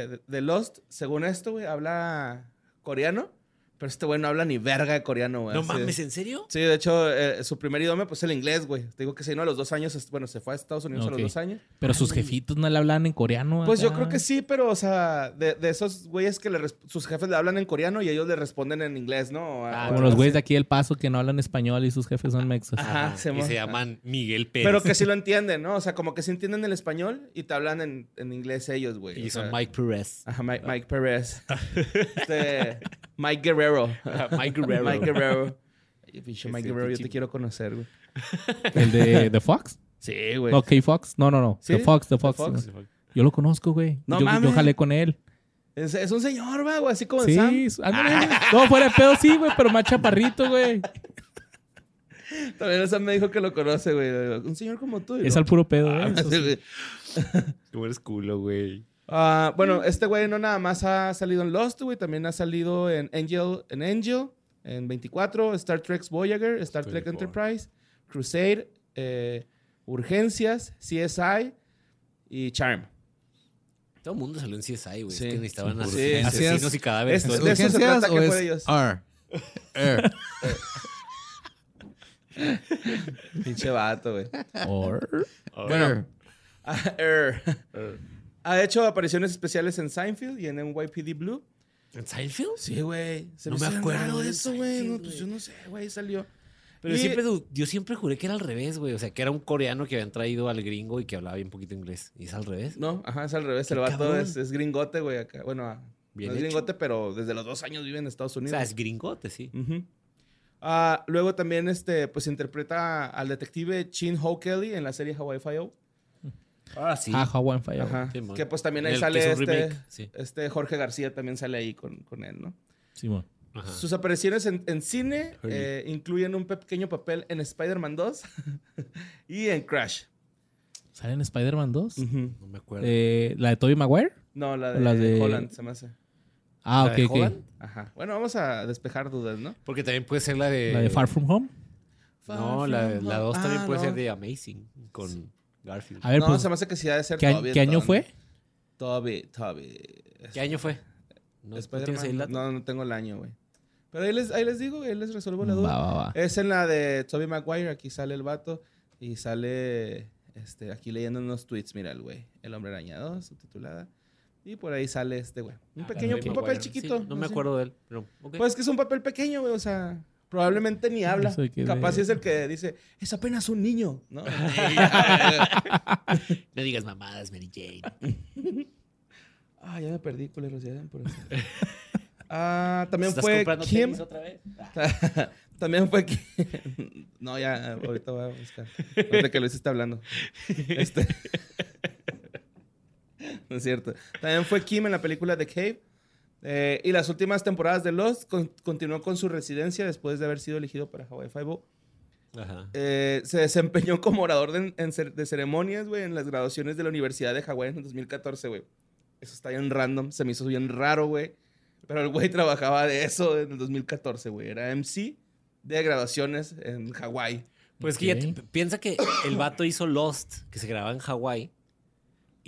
de- de Lost, según esto, güey, habla coreano, pero este güey no habla ni verga de coreano, güey. No así- mames, ¿en serio? Sí, de hecho, eh, su primer idioma pues es el inglés, güey. Te digo que se vino a los dos años, bueno, se fue a Estados Unidos a los dos años. Pero sus jefitos no le hablan en coreano. Pues yo creo que sí, pero, o sea, de, de esos güeyes que le sus jefes le hablan en coreano y ellos le responden en inglés, ¿no? Ah, Como los güeyes de aquí del Paso que no hablan español y sus jefes son mexas. Ajá, se y se llaman Miguel Pérez. Pero que sí lo entienden, ¿no? O sea, como que sí entienden el español y te hablan en, en inglés ellos, güey. Y o son sea, Mike Pérez. Ajá, Mike, Mike Pérez. Este, Mike Guerrero. Mike Guerrero. Mike Guerrero. Pinche Mike Guerrero, yo pinche- te quiero conocer, güey. El de The Fox. Sí, güey. No, K-Fox. No, no, no. ¿Sí? The Fox, The The Fox. Fox. Yo lo conozco, güey. No yo, mames. yo jalé con él. Es, es un señor, va, güey, así como el Sam. Sí, ándale. No, fuera de pedo, sí, güey, pero más chaparrito, güey. También el Sam me dijo que lo conoce, güey. Un señor como tú. Es al puro pedo, Ah, ¿eh? Eso sí, sí. güey. Tú eres culo, güey. Ah, bueno, este güey no nada más ha salido en Lost, güey. También ha salido en Angel, en Angel, en 24, Star Trek Voyager, Star Trek 24. Enterprise, Crusade, eh, Urgencias, CSI y Charm. Todo el mundo salió en CSI, güey. Sí. Es que necesitaban Sí, as- sí, asesinos sí. y cadáveres. Es- de eso se ¿Urgencias trata o que fue ellos. R? R. Pinche vato, güey. Or- Bueno, Ah, er. Ha hecho apariciones especiales en Seinfeld y en NYPD Blue. ¿En Seinfeld? Sí, güey. No me acuerdo de eso, güey. No, pues yo no sé, güey. Salió. Pero Y- siempre, du- yo siempre juré que era al revés, güey. O sea, que era un coreano que habían traído al gringo y que hablaba bien poquito inglés. ¿Y es al revés? No, ajá, es al revés. El vato es, es gringote, güey. Acá. Bueno, ah, Bien no es hecho. gringote, pero desde los dos años vive en Estados O Unidos. sea, es gringote, sí. Ah, luego también este, pues interpreta al detective Chin Ho Kelly en la serie Hawaii Five-O. Ah, sí. Ah, Hawaiian Fire. Ajá. Sí, man. que pues también ahí El sale este, remake, sí. este Jorge García también sale ahí con, con él, ¿no? Simón. Ajá. Sus apariciones en, en cine eh, incluyen un pequeño papel en Spider-Man 2 y en Crash. ¿Sale en Spider-Man 2? No me acuerdo. Eh, ¿La de Tobey Maguire? No, la de, La de- Holland, se me hace. Ah, ¿La ok, de ok. Holland? Ajá. Bueno, vamos a despejar dudas, ¿no? Porque también puede ser la de... ¿La de Far From Home? No, la, Far from la 2 home. también Ah, puede no. ser de Amazing con Garfield. A ver, no, pues, se me hace que sí ha de ser ¿qué, Toby qué año fue? Toby, Toby. ¿Qué año fue? ¿No, ¿no Spider-Man. tienes ahí el dato? No, no tengo el año, güey. Pero ahí les, ahí les digo, ahí les resuelvo la Va, duda. va, va. Es en la de Toby Maguire, aquí sale el vato y sale este, aquí leyendo unos tweets, mira el güey, El Hombre Araña 2, subtitulada. Y por ahí sale este güey. Un Ah, pequeño, un papel Maguire. chiquito. Sí, no me así. acuerdo de él, pero... ok. Pues que es un papel pequeño, güey, o sea, probablemente ni habla. Capaz de- es el que dice, es apenas un niño, ¿no? No digas mamadas, Mary Jane. ah, ya me perdí, culeros, ya por eso. Ah, también ¿Estás fue comprando Kim. tenis otra vez? También fue Kim. No, ya, ahorita voy a buscar. Ahorita que Luis está hablando. Este... No es cierto. También fue Kim en la película The Cave. Eh, y las últimas temporadas de Lost con- continuó con su residencia después de haber sido elegido para Hawaii Five-O. Eh, se desempeñó como orador de, en de ceremonias, güey, en las graduaciones de la Universidad de Hawái en 2014, güey. Eso está bien random, se me hizo bien raro, güey. Pero el güey trabajaba de eso en el 2014, güey. Era MC de graduaciones en Hawái. Pues que ya te- piensa que el vato hizo Lost, que se grababa en Hawái,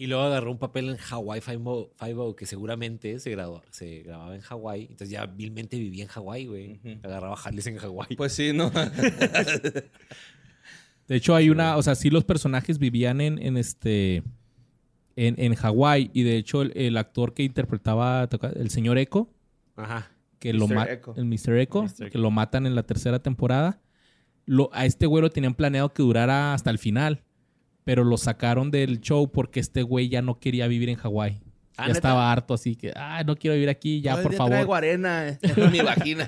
y luego agarró un papel en Hawaii Five-O, que seguramente se, graduó- se grababa en Hawái. Entonces ya vilmente vivía en Hawái, güey. Agarraba jales en Hawái. Pues sí, ¿no? De hecho, hay una, o sea, sí los personajes vivían en, en este, en, en Hawái y de hecho el, el actor que interpretaba el señor Echo, Ajá. que lo Echo. el Mr. Echo, Mr. Echo. que lo matan en la tercera temporada, lo, a este güey lo tenían planeado que durara hasta el final, pero lo sacaron del show porque este güey ya no quería vivir en Hawái. Ah, ya estaba harto, así que, ah, no quiero vivir aquí, ya, por favor. traigo arena en mi vagina.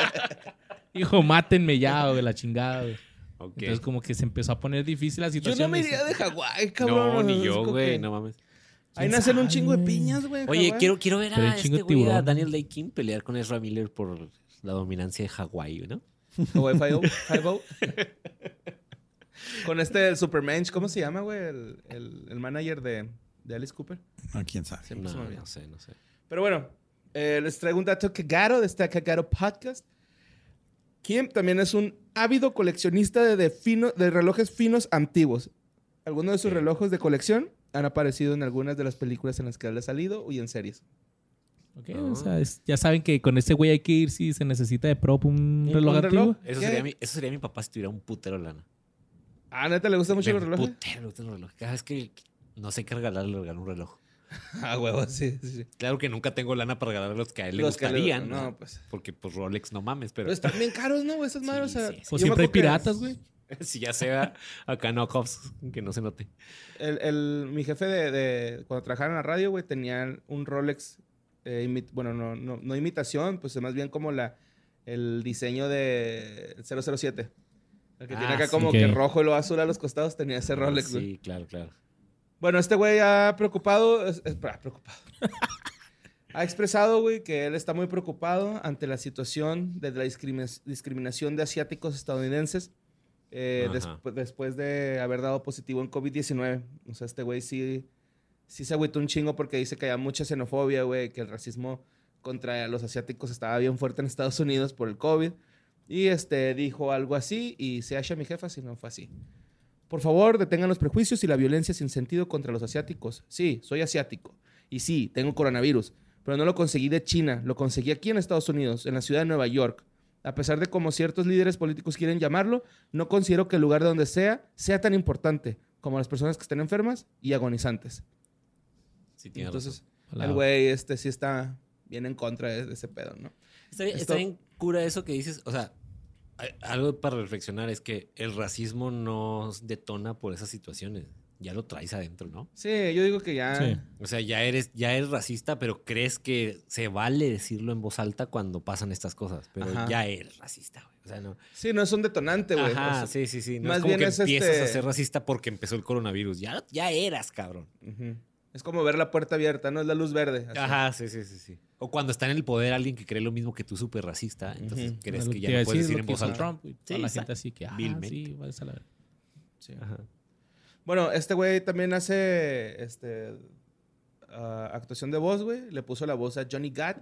Hijo, mátenme ya, güey, la chingada, güey. Entonces, como que se empezó a poner difícil la situación. Yo no me iría de Hawái, cabrón. No, ni yo, güey, no mames. Ahí nacen un chingo de piñas, güey. Oye, quiero, quiero ver a, este güey, a Daniel Day King pelear con Ezra Miller por la dominancia de Hawái, ¿no? Hawái 5 Con este, el Superman, ¿cómo se llama, güey? El, el, el manager de, de Alice Cooper. Ah, quién sabe. Siempre se me No, no sé, no sé. Pero bueno, eh, les traigo un dato cagaro de este cagaro podcast. Kim también es un ávido coleccionista de, de, fino- de relojes finos antiguos. Algunos de sus relojes de colección han aparecido en algunas de las películas en las que él ha salido y en series. Ok, Ah. o sea, es- ya saben que con ese güey hay que ir si se necesita de prop un, ¿Un- reloj un antiguo. reloj? Eso sería, mi, eso sería mi papá si tuviera un putero lana. Ah, ¿neta le gustan mucho Me los relojes? Putero, le gustan los relojes. Cada vez que no sé qué regalarle, le regalo un reloj. Ah, huevo, sí, sí, sí. Claro que nunca tengo lana para regalar los que a él le Los que le- gustarían. no, ¿no? pues. Porque pues Rolex no mames, pero Pero están bien caros, ¿no? Esas Sí, madres, o sea, sí, sí. Pues siempre hay piratas, güey. si ya sea acá knockoffs, que no se note. El, el- mi jefe de, de- cuando trabajaba en la radio, güey, tenía un Rolex, eh, imi- bueno, no, no, no imitación, pues más bien como la, el diseño de 007. El que tiene Ah, acá sí. como que rojo y lo azul a los costados, tenía ese Rolex, güey. Sí, claro, claro. Bueno, este güey ha preocupado, es- es- ah, preocupado. ha expresado, güey, que él está muy preocupado ante la situación de la discrimi- discriminación de asiáticos estadounidenses eh, despu- después de haber dado positivo en COVID-19. O sea, este güey sí, sí se agüitó un chingo porque dice que hay mucha xenofobia, güey, que el racismo contra los asiáticos estaba bien fuerte en Estados Unidos por el COVID. Y este dijo algo así y se hacha mi jefa si no fue así. Por favor, detengan los prejuicios y la violencia sin sentido contra los asiáticos. Sí, soy asiático. Y sí, tengo coronavirus. Pero no lo conseguí de China, lo conseguí aquí en Estados Unidos, en la ciudad de Nueva York. A pesar de como ciertos líderes políticos quieren llamarlo, no considero que el lugar de donde sea sea tan importante como las personas que estén enfermas y agonizantes. Sí, tiene Entonces, Hola. el güey este sí está bien en contra de, de ese pedo, ¿no? Está Esto- está bien cura eso que dices. O sea, algo para reflexionar es que el racismo no detona por esas situaciones. Ya lo traes adentro, ¿no? Sí, yo digo que ya... Sí. O sea, ya eres, ya eres racista, pero crees que se vale decirlo en voz alta cuando pasan estas cosas. Pero Ajá. ya eres racista, güey. O sea, no. Sí, no es un detonante, güey. Ajá, O sea, sí, sí, sí. No más es como bien que es empiezas este- a ser racista porque empezó el coronavirus. Ya, ya eras, cabrón. ujú. Es como ver la puerta abierta, ¿no? Es la luz verde. así. Ajá, sí, sí, sí, sí. O cuando está en el poder alguien que cree lo mismo que tú, súper racista, entonces crees que ya a no puedes decir, en voz alta. Trump, y toda Sí, la exacto. gente así que, ah, sí, váyase a la. Sí. Ajá. Bueno, este güey también hace este, ah, actuación de voz, güey. Le puso la voz a Johnny Gat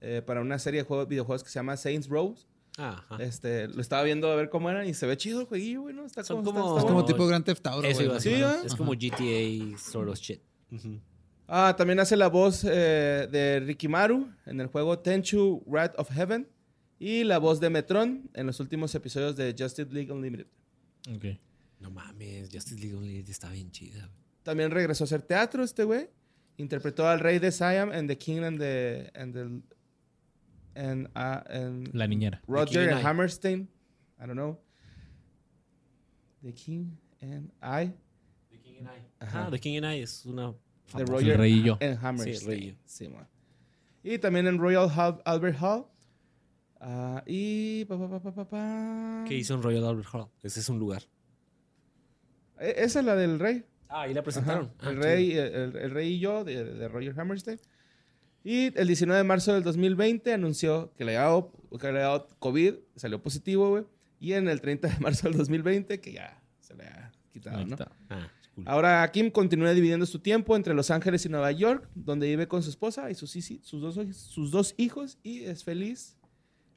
eh, para una serie de juegos, videojuegos que se llama Saints Row. Ajá. Este, lo estaba viendo a ver cómo era y se ve chido el jueguillo, güey, ¿no? Está Son como, como- está Es como tipo Grand Theft Auto, güey. a Sí. ¿eh? Es Ajá. como GTA sort of shit. Ujú. Ah, también hace la voz eh, de Rikimaru en el juego Tenchu Wrath of Heaven y la voz de Metron en los últimos episodios de Justice League Unlimited. Ok. No mames, Justice League Unlimited está bien chida. También regresó a hacer teatro este güey. Interpretó al rey de Siam en The King and the... And the and, ah, and La niñera. Roger and. Hammerstein. I don't know. The King and I. Ajá. Ah, The King and I es una De Roger El rey y yo. and Hammerstein. Sí. Sí, man. Y también en Royal Albert Hall. Ah, y... pa, pa, pa, pa, pa, pa. ¿Qué hizo en Royal Albert Hall? Ese es un lugar. E- Esa es la del rey. Ah, ahí la Ajá. presentaron. Ah, el, rey el, el- el rey y yo, de, de Roger Hammerstein. Y el 19 de marzo del 2020 anunció que le había dado, que le había dado COVID, salió positivo, güey. Y en el 30 de marzo del 2020, que ya se le ha quitado, ¿no? Ah, cool. Ahora Kim continúa dividiendo su tiempo entre Los Ángeles y Nueva York, donde vive con su esposa y sus, sus, dos, sus dos hijos y es feliz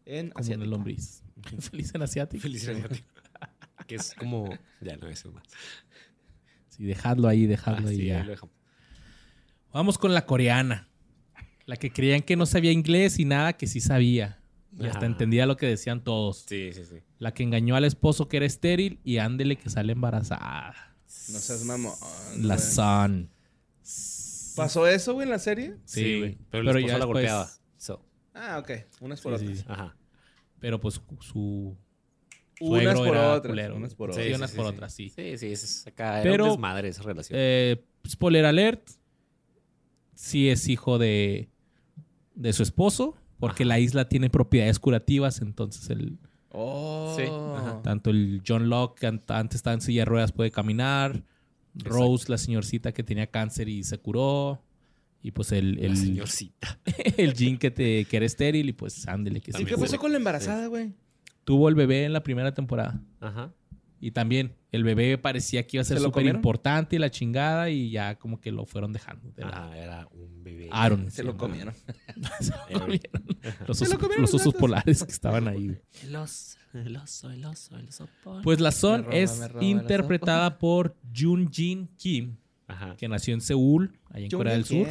en Como Asiático. una lombriz. Feliz en asiático. Feliz asiático. que es como. Ya no es más. Sí, dejadlo ahí, Ah, dejadlo ahí sí, ya. lo dejamos. Vamos con la coreana. La que creían que no sabía inglés y nada que sí sabía. Y hasta Ah. entendía lo que decían todos. Sí, sí, sí. La que engañó al esposo que era estéril y ándele que sale embarazada. No seas mamón. La güey. Sun. ¿Pasó eso, güey, en la serie? Sí, güey. Pero, Pero ya la después- golpeaba. So, Ah, ok. Unas por Sí, otras. sí, sí. ajá. Pero pues su Unas por era otras. culero. Unas por Sí, otras. unas por otras, sí. Sí, sí, es acá. Era Pero- un desmadre esa relación. Eh, spoiler alert. Sí es hijo de, de su esposo. Porque Ajá. la isla tiene propiedades curativas. Entonces el, Oh. Sí, ajá. tanto el John Locke, que an- antes estaba en silla de ruedas, puede caminar. Rose, la señorcita que tenía cáncer y se curó. Y pues el, la el, señorcita. el Jean que, te, que era estéril. Y pues ándele que ¿Y sí. Qué pasó con la embarazada, güey? Tuvo el bebé en la primera temporada. Ajá. Y también el bebé parecía que iba a ser ¿Se lo súper importante y la chingada. Y ya como que lo fueron dejando de. Ajá, era un bebé. Aaron. Se lo comieron. Se lo comieron. Los Se lo osos, comieron los los osos polares que estaban ahí. El oso, el oso, el oso, el oso. polar. Pues la Son roba, es roba interpretada por Jun Jin Kim, Ajá. que nació en Seúl, allá en Corea del Sur.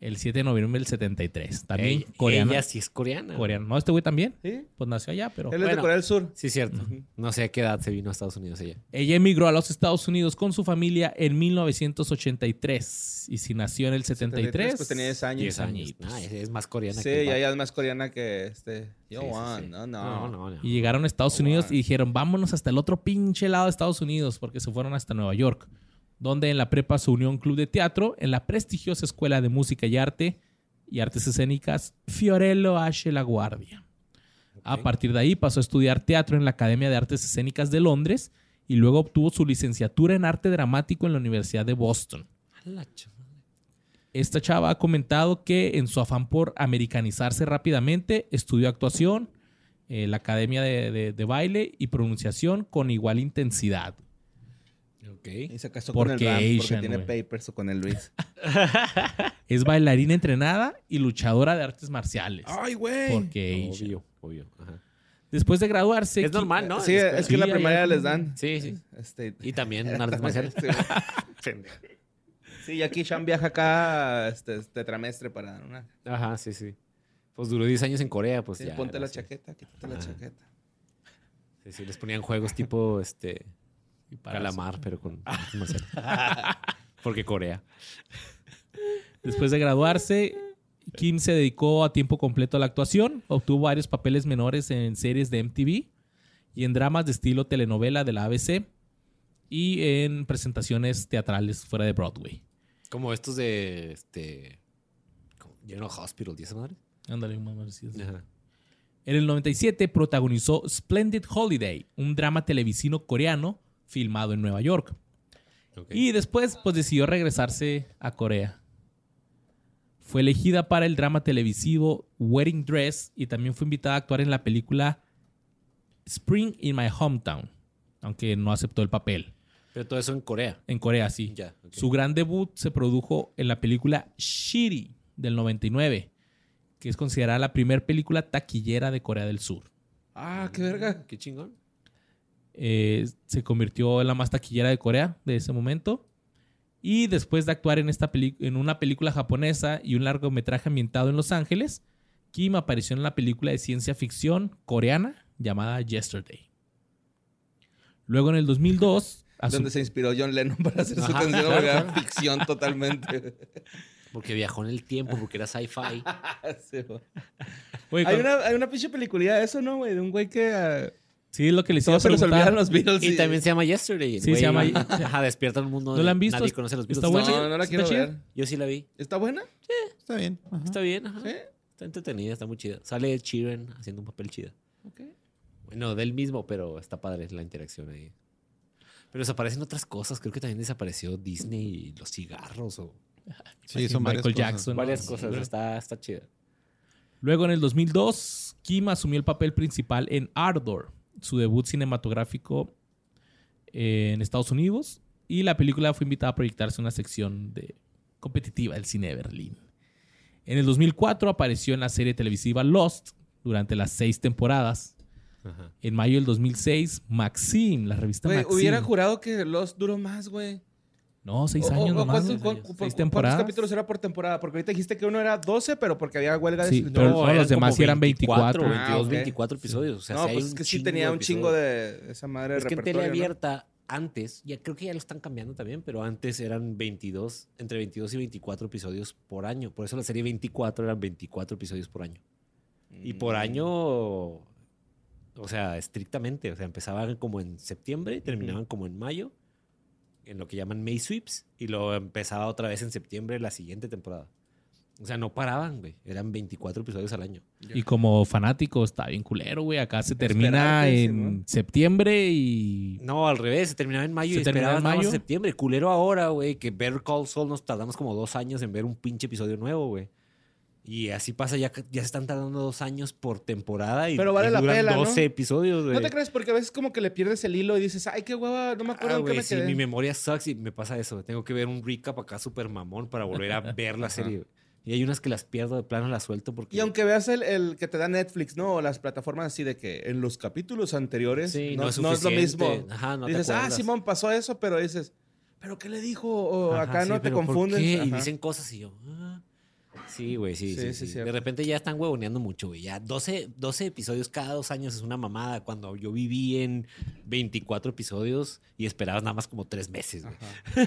El 7 de noviembre del 73. También Ella, coreana. ella sí es coreana. coreana. No, este güey también. ¿Sí? Pues nació allá, pero... Él es de. Corea del Sur. Sí, cierto. No sé a qué edad se vino a Estados Unidos ella. Ella emigró a los Estados Unidos con su familia en 1983. Y si nació en el 73... Pues tenía 10 años. 10 años. Ah, es, es más coreana Sí, que el ya, vato. ya es más coreana que este. Yo, Sí, sí, sí. no, no. No, no, no. Y llegaron a Estados Unidos y dijeron, vámonos hasta el otro pinche lado de Estados Unidos, porque se fueron hasta Nueva York, donde en la prepa se unió a un club de teatro en la prestigiosa Escuela de Música y Arte y Artes Escénicas Fiorello H. La Guardia. A partir de ahí pasó a estudiar teatro en la Academia de Artes Escénicas de Londres y luego obtuvo su licenciatura en arte dramático en la Universidad de Boston. Esta chava ha comentado que en su afán por americanizarse rápidamente, estudió actuación, eh, la academia de, de- de baile y pronunciación con igual intensidad. Ok. Y se casó Porque con el Ram porque Asian, tiene papers o con el Luis. Es bailarina entrenada y luchadora de artes marciales. ¡Ay, güey! Porque Asian. Obvio, obvio. Ajá. Después de graduarse... Es normal, ¿no? Sí, es que en la Sí, primaria les dan. Sí, sí. Este, Y también artes marciales. Sí, Sí, y aquí Sean viaja acá este, tetramestre para una. Ajá, sí, sí. Pues duró 10 años en Corea, pues Sí, ya. ponte la así. chaqueta, quítate la chaqueta. Sí, sí, les ponían juegos tipo este Y para calamar, pero con. Porque Corea. Después de graduarse, Kim se dedicó a tiempo completo a la actuación. Obtuvo varios papeles menores en series de MTV y en dramas de estilo telenovela de la ABC y en presentaciones teatrales fuera de Broadway. Como estos de este como General Hospital, ¿y esa madre? Ándale, parecido. Ajá. En el 97 protagonizó Splendid Holiday, un drama televisino coreano filmado en Nueva York. Y después, pues decidió regresarse a Corea. Fue elegida para el drama televisivo Wedding Dress y también fue invitada a actuar en la película Spring in My Hometown, aunque no aceptó el papel. Pero todo eso en Corea. En Corea, sí. Su gran debut se produjo en la película Shiri del 99, que es considerada la primera película taquillera de Corea del Sur. Ah, qué verga. Qué chingón. Eh, se convirtió en la más taquillera de Corea de ese momento. Y después de actuar en, esta peli- en una película japonesa y un largometraje ambientado en Los Ángeles, Kim apareció en la película de ciencia ficción coreana llamada Yesterday. Luego en el 2002... asu- Donde se inspiró John Lennon para hacer su Ajá, canción, claro, ficción totalmente. Porque viajó en el tiempo, porque era sci-fi. Sí, hay, una, hay una pinche peliculilla de eso, ¿no, güey? De un güey que ah, Sí, es lo que les iba a todos se les preguntar. olvidan los Beatles. Y también se llama Yesterday. el Sí, se llama- Ajá, despierta un mundo. ¿No la han visto? Nadie conoce los Está Beatles. buena. No, no la ¿Está quiero chida? ver. Yo sí la vi. ¿Está buena? Está bien. Ajá. Está bien, ajá. Sí. Está entretenida, está muy chida. Sale Sheeran haciendo un papel chido. Ok. Bueno, del mismo, pero está padre la interacción ahí. Pero desaparecen otras cosas. Creo que también desapareció Disney y los cigarros o Sí, son Michael varias cosas. Jackson. ¿no? varias Sí. cosas. Está, está chida. Luego en el 2002, Kim asumió el papel principal en Ardor, su debut cinematográfico en Estados Unidos. Y la película fue invitada a proyectarse en una sección de competitiva del cine de Berlín. En el 2004 apareció en la serie televisiva Lost durante las seis temporadas. Ajá. En mayo del 2006, Maxim, la revista Güey, Maxim. hubiera jurado que Lost duró más, güey. No, seis O- años o- o nomás. ¿cuántos, cu- Seis ¿Cuántos temporadas. capítulos era por temporada? Porque ahorita dijiste que uno era 12, pero porque había huelga de Sí, pero eran los demás eran 24. 22, Ah, ok. 24 episodios. O sea, no, pues es que sí tenía un chingo de esa madre de Es que en repertorio, tele ¿no? abierta antes, ya creo que ya lo están cambiando también, pero antes eran 22, entre 22 y 24 episodios por año. Por eso la serie 24 eran 24 episodios por año. Y por Mm. año, o sea, estrictamente, o sea, empezaban como en septiembre y terminaban como en mayo, en lo que llaman May Sweeps, y luego empezaba otra vez en septiembre la siguiente temporada. O sea, no paraban, güey. Eran 24 episodios al año. Y como fanático está bien culero, güey. Acá se termina Esperarte, en Simón. septiembre y... No, al revés, se terminaba en mayo ¿Se y terminaba esperabas en mayo? septiembre. Culero ahora, güey, que Better Call Saul nos tardamos como dos años en ver un pinche episodio nuevo, güey. Y así pasa, ya, ya se están tardando dos años por temporada y, Pero vale y la duran pela, ¿no? 12 episodios, güey. No te crees, porque a veces como que le pierdes el hilo y dices, ay, qué hueva, no me acuerdo Ah, güey, me sí, quedé. mi memoria sucks y me pasa eso. Tengo que ver un recap acá súper mamón para volver a ver la serie. Y hay unas que las pierdo de plano, las suelto porque... Y aunque veas el, el que te da Netflix, ¿no? O las plataformas así de que en los capítulos anteriores Sí, no, no es no es lo mismo. Ajá, no te dices, ah. Simón, pasó eso, pero dices, ¿pero qué le dijo? O Ajá, acá sí, no te pero ¿por confundes. qué? Y dicen cosas y yo... ah. Sí, güey, sí, Sí, sí, sí, sí. cierto. De repente ya están huevoneando mucho, güey. Ya 12, 12 episodios cada dos años es una mamada. Cuando yo viví en 24 episodios y esperabas nada más como tres meses, güey.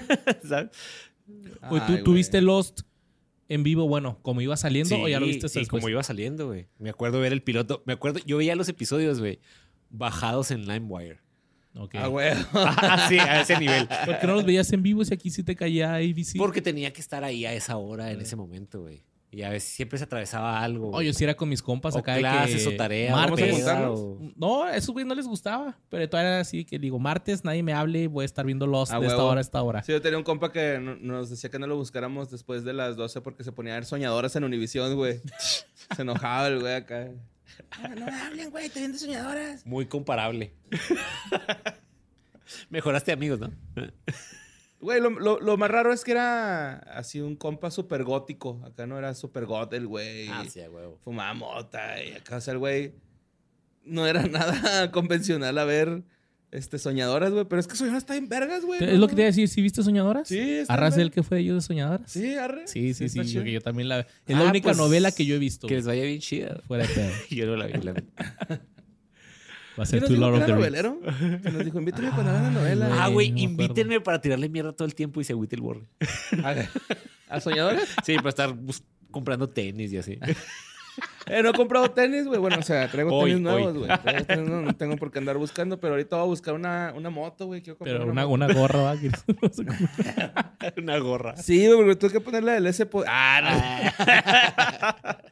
¿Sabes? Oye, ¿tú, Ay, tú viste Lost en vivo? Bueno, como iba saliendo o ya lo viste sí, después? como iba saliendo, güey. Me acuerdo ver el piloto. Me acuerdo, yo veía los episodios, güey, bajados en LimeWire. Ok. Ah, güey. sí, a ese nivel. ¿Por qué no los veías en vivo si aquí sí te caía ABC? Porque tenía que estar ahí a esa hora, en ese momento, güey. Y a veces siempre se atravesaba algo. güey. Oye, si era con mis compas o acá de clases que o tareas. Vamos a Martes. o- No, a esos güey no les gustaba. Pero todavía era así que digo, martes nadie me hable, voy a estar viendo Lost Ah, de esta hora a esta hora. Sí, yo tenía un compa que no- nos decía que no lo buscáramos después de las 12 porque se ponía a ver soñadoras en Univisión, güey. Se enojaba el güey acá. No me hablen, güey, te viendo soñadoras. Muy comparable. Mejoraste amigos, ¿no? Güey, lo, lo- lo más raro es que era así un compa súper gótico. Acá no era súper got el güey. Ah, sí, huevo. Fumaba mota y acá, o sea, el güey. no era nada convencional a ver este, soñadoras, güey. Pero es que soñadoras está en vergas, güey. Es lo que te iba a decir, ¿sí viste Soñadoras? Sí, está ¿Arras el que fue de ellos de Soñadoras? Sí, arre. Sí, sí, sí. está yo, yo también la... Es Ah, la única pues, novela que yo he visto. Que les vaya bien chida. Fuera de. Yo no la vi. la. Va a ¿Quién ser tu Lord of the novelero? Que nos dijo, invítame cuando hagan la novela. Ah, güey, no acuerdo. invítenme para tirarle mierda todo el tiempo y se agüite el borre. ¿A, ¿A soñadoras? Sí, para estar comprando tenis y así. Eh, no he comprado tenis, güey. Bueno, o sea, traigo Hoy, tenis nuevos, güey. Nuevos, No tengo por qué andar buscando, pero ahorita voy a buscar una, una moto, güey. Pero una, moto. una gorra, ¿va? Una gorra. Sí, güey, porque tuve que ponerle el S. Ah, no.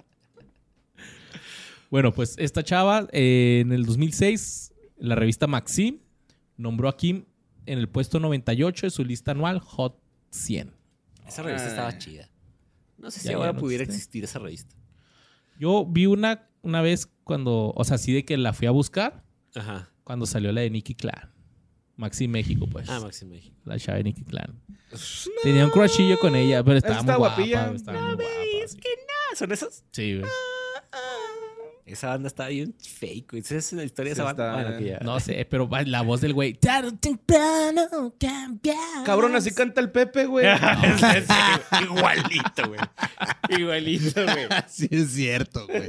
Bueno, pues esta chava eh, en el 2006, la revista Maxim nombró a Kim en el puesto 98 de su lista anual Hot 100. Esa revista estaba chida. No sé si ahora no pudiera existe. existir esa revista. Yo vi una una vez cuando, o sea, así de que la fui a buscar Ajá. cuando salió la de Nicky Clan. Maxim México, pues. Ah, Maxi México. La chava de Nicky Clan. Tenía un crushillo con ella, pero estaba Está muy guapa. Estaba muy guapa. sí. Ah, ¿son esas? Sí, güey. Esa banda estaba bien fake, güey. ¿Esa es la historia Sí de esa banda? está, Bueno, que ya. No sé, pero la voz del güey. Temprano. Cabrón, así canta el Pepe, güey. Igualito, güey. Igualito, güey. Sí, es cierto, güey.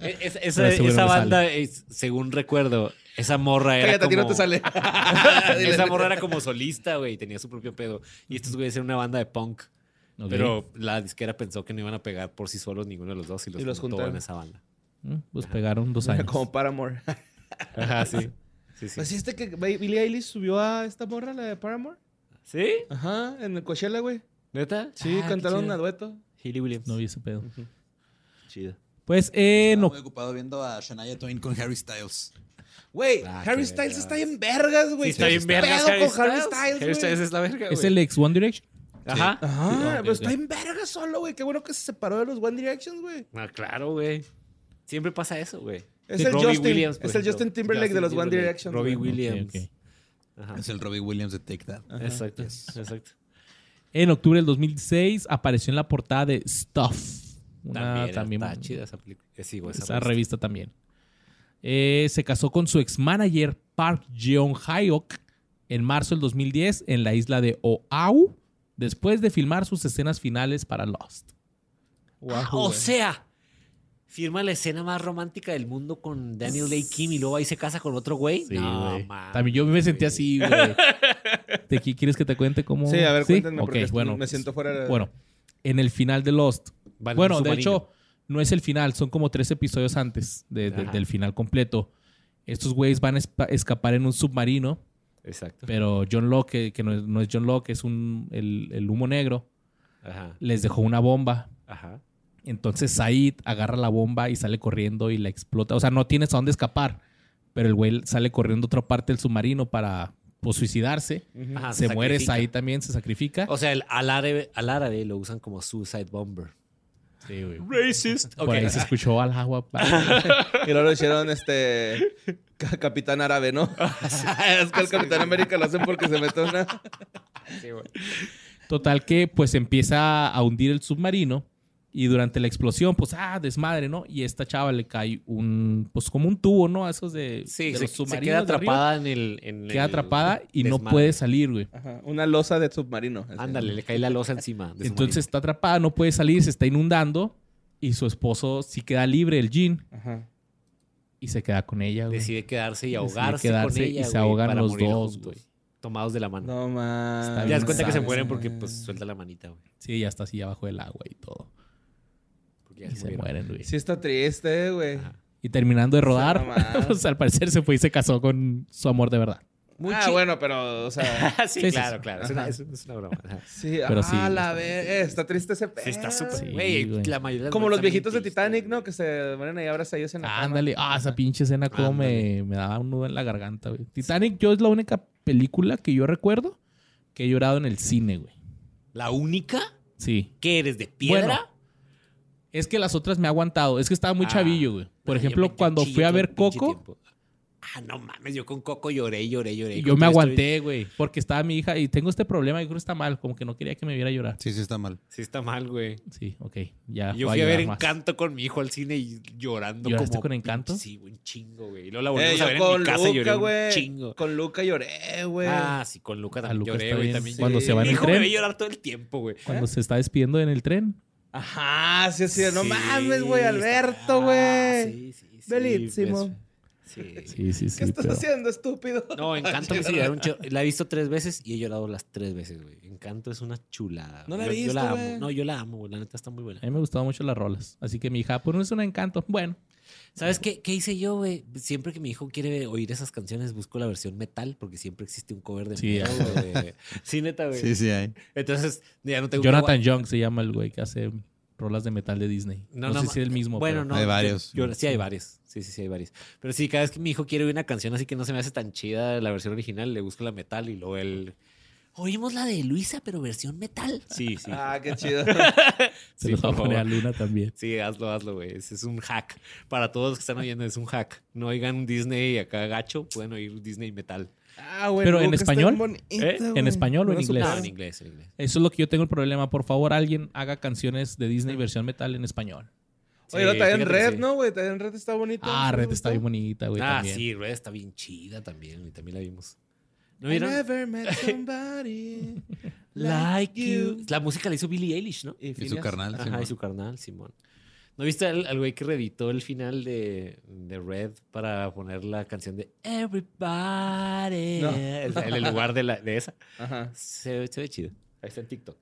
E- Esa, esa- banda, es- según recuerdo, esa morra era Cállate, a ti como... no te sale. esa morra era como solista, güey. y Tenía su propio pedo. Y estos güeyes eran una banda de punk. Pero la disquera pensó que no iban a pegar por sí solos ninguno de los dos y los, Y los juntó juntaron. en esa banda. Mm, Pues pegaron dos años. Como Paramore. Ajá, sí. Sí, sí. Pues este que Billie Eilish subió a esta morra, la de Paramore. ¿Sí? Ajá, en el Coachella, güey. ¿Neta? Sí, Ah, cantaron a dueto. Hilly Williams. No vi ese pedo. Chido. Pues, eh, Estaba no. muy ocupado viendo a Shania Twain con Harry Styles. Güey, Ah, Harry Styles vergas. está bien vergas, güey. Sí, está bien ¿Qué vergas Harry con Harry Styles. Harry es la verga, ¿Es güey. el ex One Direction? Ajá. Ajá, Sí, ok, pero ok. está bien vergas solo, güey. Qué bueno que se separó de los One Directions, güey. Ah, claro, güey. Siempre pasa eso, güey. Es Sí, el Robbie Justin, Williams, es el. Justin Timberlake de los One Direction. Robbie. Williams. Ajá. Es el Robbie Williams de Take That. Exacto, exacto. En octubre del 2006 apareció en la portada de Stuff. Una, También, también, está chida esa película. Eh, sí, güey, esa, esa revista también. Eh, se casó con su ex manager Park Jeon Hyok en marzo del 2010 en la isla de Oahu después de filmar sus escenas finales para Lost. Ah, o sea, firma la escena más romántica del mundo con Daniel Day Kim y luego ahí se casa con otro güey. Sí, no, mames, También yo me sentí así, güey. ¿De qué quieres que te cuente cómo? Sí, a ver, cuéntenme, Ok, porque bueno, me pues, siento fuera de... Bueno, en el final de Lost. Van bueno, de hecho, no es el final, son como tres episodios antes de- de- Ajá. del final completo. Estos güeyes van a escapar en un submarino, Exacto. pero John Locke, que, que no, es, no es John Locke, es un, el, el humo negro, Ajá. les dejó una bomba. Ajá. Entonces Said agarra la bomba y sale corriendo y la explota. O sea, no tienes a dónde escapar, pero el güey sale corriendo a otra parte del submarino para pues, suicidarse. Ajá, se muere. Said también, se sacrifica. O sea, el- al, árabe, al árabe lo usan como suicide bomber. Sí, güey. Racist. Por ahí se escuchó al agua. Y luego lo hicieron este... ca- Capitán Árabe, ¿no? es que el Capitán América lo hacen porque se mete una... Total que pues empieza a hundir el submarino y durante la explosión pues ah, desmadre, ¿no? Y esta chava le cae un pues como un tubo, ¿no? A esos de, Sí, de se, los se submarinos queda arriba. atrapada en el. En Queda el atrapada y no puede salir, güey. Ajá, una losa de submarino. Ándale, le cae la losa encima. de Entonces está atrapada, no puede salir, se está inundando y su esposo sí queda libre, el Jean, Ajá. y se queda con ella, güey. decide quedarse y Decide ahogarse quedarse con y ella. se güey, ahogan los dos, juntos, güey. Tomados de la mano. No más. Está Te das cuenta que se mueren porque pues suelta la manita, güey. Sí, ya está así abajo del agua y todo. Ya Y se mueren, güey. Sí está triste, güey. Ajá. Y terminando de rodar, pues al parecer se fue y se casó con su amor de verdad. Muy ah, bueno, pero, o sea... sí, claro, sí. claro. Es una, es, es una broma. Ajá. Sí, Pero ah, sí, la está- vez. Está triste ese pedo. Sí, está súper. Sí, Güey, güey. la mayoría de las Como los viejitos de Titanic. ¿no? Que se mueren ahí abrazados en la cama. Ándale, ah, esa pinche escena como me, me daba un nudo en la garganta, güey. Titanic, yo es la única película que yo recuerdo que he llorado en el cine, güey. ¿La única? Sí. ¿Qué eres de piedra? Bueno, Es que las otras me ha aguantado. Es que estaba muy Ah, chavillo, güey. Por no, ejemplo, cuando fui a ver Coco, tiempo. Ah, no mames, yo con Coco lloré, lloré, lloré. Y yo me aguanté, güey, porque estaba mi hija y tengo este problema, yo creo que está mal, como que no quería que me viera llorar. Sí, sí está mal. Sí, está mal, güey. Sí, ok, ya. Yo voy fui a ver más. Encanto con mi hijo al cine y llorando ¿Lloraste como con Encanto? Sí, güey, un chingo, güey. Y luego la Eh, volvimos yo a ver en con mi casa y lloré Luca, un güey. chingo. Con Luca lloré, güey. Ah, sí, con Luca también Luca lloré, está güey. También Cuando se va en Mi el hijo me tren. ve llorar todo el tiempo, güey. Cuando se está despidiendo en el tren. Ajá, sí, sí. No Sí, mames, güey, Alberto, está- güey. Sí, sí, sí. Belísimo. pues, Sí. Sí, sí, sí. ¿Qué estás pero- haciendo, estúpido? No, Encanto me hizo llorar un chorro. La he visto tres veces y he llorado las tres veces, güey. Encanto es una chulada. No la he Yo- visto, Yo la amo. No, yo la amo, güey. La neta está muy buena. A mí me gustaban mucho las rolas. Así que mi hija, pues no es un encanto. Bueno, ¿Sabes qué, qué hice yo, güey? Siempre que mi hijo quiere oír esas canciones, busco la versión metal, porque siempre existe un cover de Sí, metal, güey. Sí, neta, güey. Sí, sí hay. Entonces, ya no tengo Jonathan Young se llama el güey que hace rolas de metal de Disney. No, sé ma- si es el mismo. Bueno, pero- no. Hay varios. yo- sí, hay varios. Sí, sí, sí, hay varios. Pero sí, cada vez que mi hijo quiere oír una canción así que no se me hace tan chida la versión original, le busco la metal y luego él. Oímos la de Luisa, pero versión metal. Sí, sí. Ah, qué chido. Se Sí, los va a poner a. Luna también. Sí, hazlo, hazlo, güey. Ese es un hack. Para todos los que están oyendo, es un hack. No oigan Disney acá gacho, pueden oír Disney metal. Ah, güey. Pero en está español, bonita, ¿eh? ¿En español o en inglés? No, en inglés, en inglés. Eso es lo que yo tengo el problema. Por favor, alguien haga canciones de Disney versión metal en español. Oye, lo está en Red, sí. ¿no, güey? Está en Red está bonito. Ah, ¿Sí Red está bien bonita, güey. Ah, también. sí, Red está bien chida también. Y también la vimos. ¿No I vieron? never met somebody Like you. La música la hizo Billie Eilish, ¿no? Y, Y su carnal. Ajá, Simón. y su carnal, Simón. ¿No viste al, al güey que reeditó el final de, de Red para poner la canción de Everybody? No. En el lugar de, la, de esa. Ajá. Se, ve- se ve chido. Ahí está en TikTok.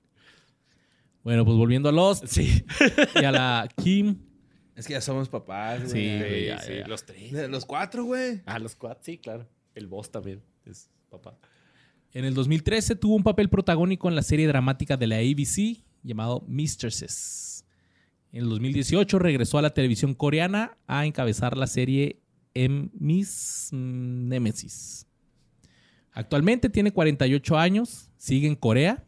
Bueno, pues volviendo a Lost Sí. y a la Kim. Es que ya somos papás, güey. Sí, Sí, güey, ya, sí, ya. los tres. Los cuatro, güey. Ah, los cuatro, sí, claro. El boss también es En el 2013 tuvo un papel protagónico en la serie dramática de la ABC llamado Mistresses. En el 2018 regresó a la televisión coreana a encabezar la serie em Miss Nemesis. Actualmente tiene 48 años, sigue en Corea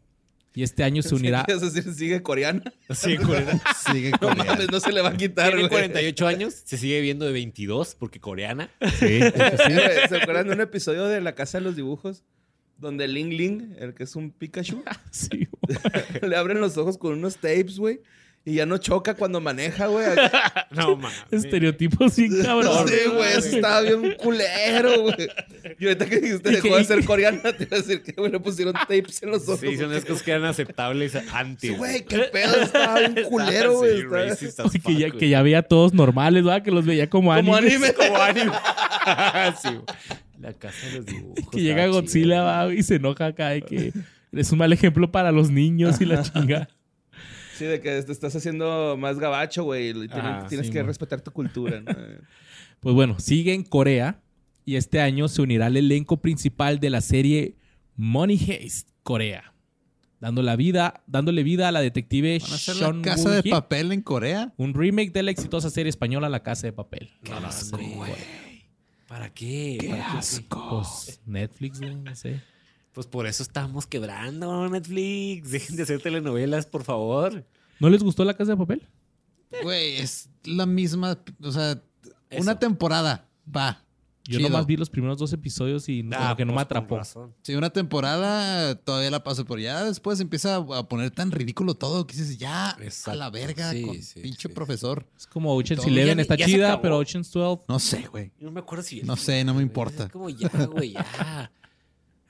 y este año se unirá. ¿Qué quieres decir? ¿Sigue coreana? Sí, coreana. Sigue No coreano. mames, no se le va a quitar, Tiene güey. 48 años, se sigue viendo de 22 porque coreana. Sí, ¿Se acuerdan de un episodio de La Casa de los Dibujos? Donde Ling Ling, el que es un Pikachu, Sí, le abren los ojos con unos tapes, güey. Y ya no choca cuando maneja, güey. No, mames. Estereotipos sin cabrón. Sí, güey, estaba bien culero, güey. Y ahorita que dijiste ¿Y dejó de ser coreana, te iba a decir que, güey, le pusieron tapes en los ojos. Sí, son esas que eran aceptables antes. Sí, güey, qué pedo, estaba bien culero, güey. Que, ya, güey. que ya veía todos normales, ¿verdad? Que los veía como, Como animes. anime. Como anime. sí, güey. La casa de los dibujos. Que llega Godzilla va, y se enoja acá de que eres un mal ejemplo para los niños y la chinga. Sí, de que te estás haciendo más gabacho, güey. tienes- Ah, tienes sí, que respetar tu cultura, ¿no? Pues bueno, sigue en Corea y este año se unirá al elenco principal de la serie Money Heist Corea, dando la vida, dándole vida a la detective ¿Van a hacer Sean la casa de papel en Corea? un remake de la exitosa serie española La Casa de Papel. Qué asco, güey. ¿Para qué? ¿Para qué? Pues Netflix, no sé. Pues por eso estamos quebrando Netflix. Dejen de hacer telenovelas, por favor. ¿No les gustó La Casa de Papel? Güey, es la misma, o sea, Eso. una temporada, va. Yo chido. nomás vi los primeros dos episodios y como que no me pues, atrapó. Sí, una temporada todavía la paso, pero ya después empieza a poner tan ridículo todo que dices, ya, a Exacto. la verga, Sí, con sí, pinche sí. profesor. Es como Ocean's. Eleven, está chida, pero Ocean's 12... No sé, güey. No me acuerdo si. No sé, no me importa. Es como ya, güey, ya.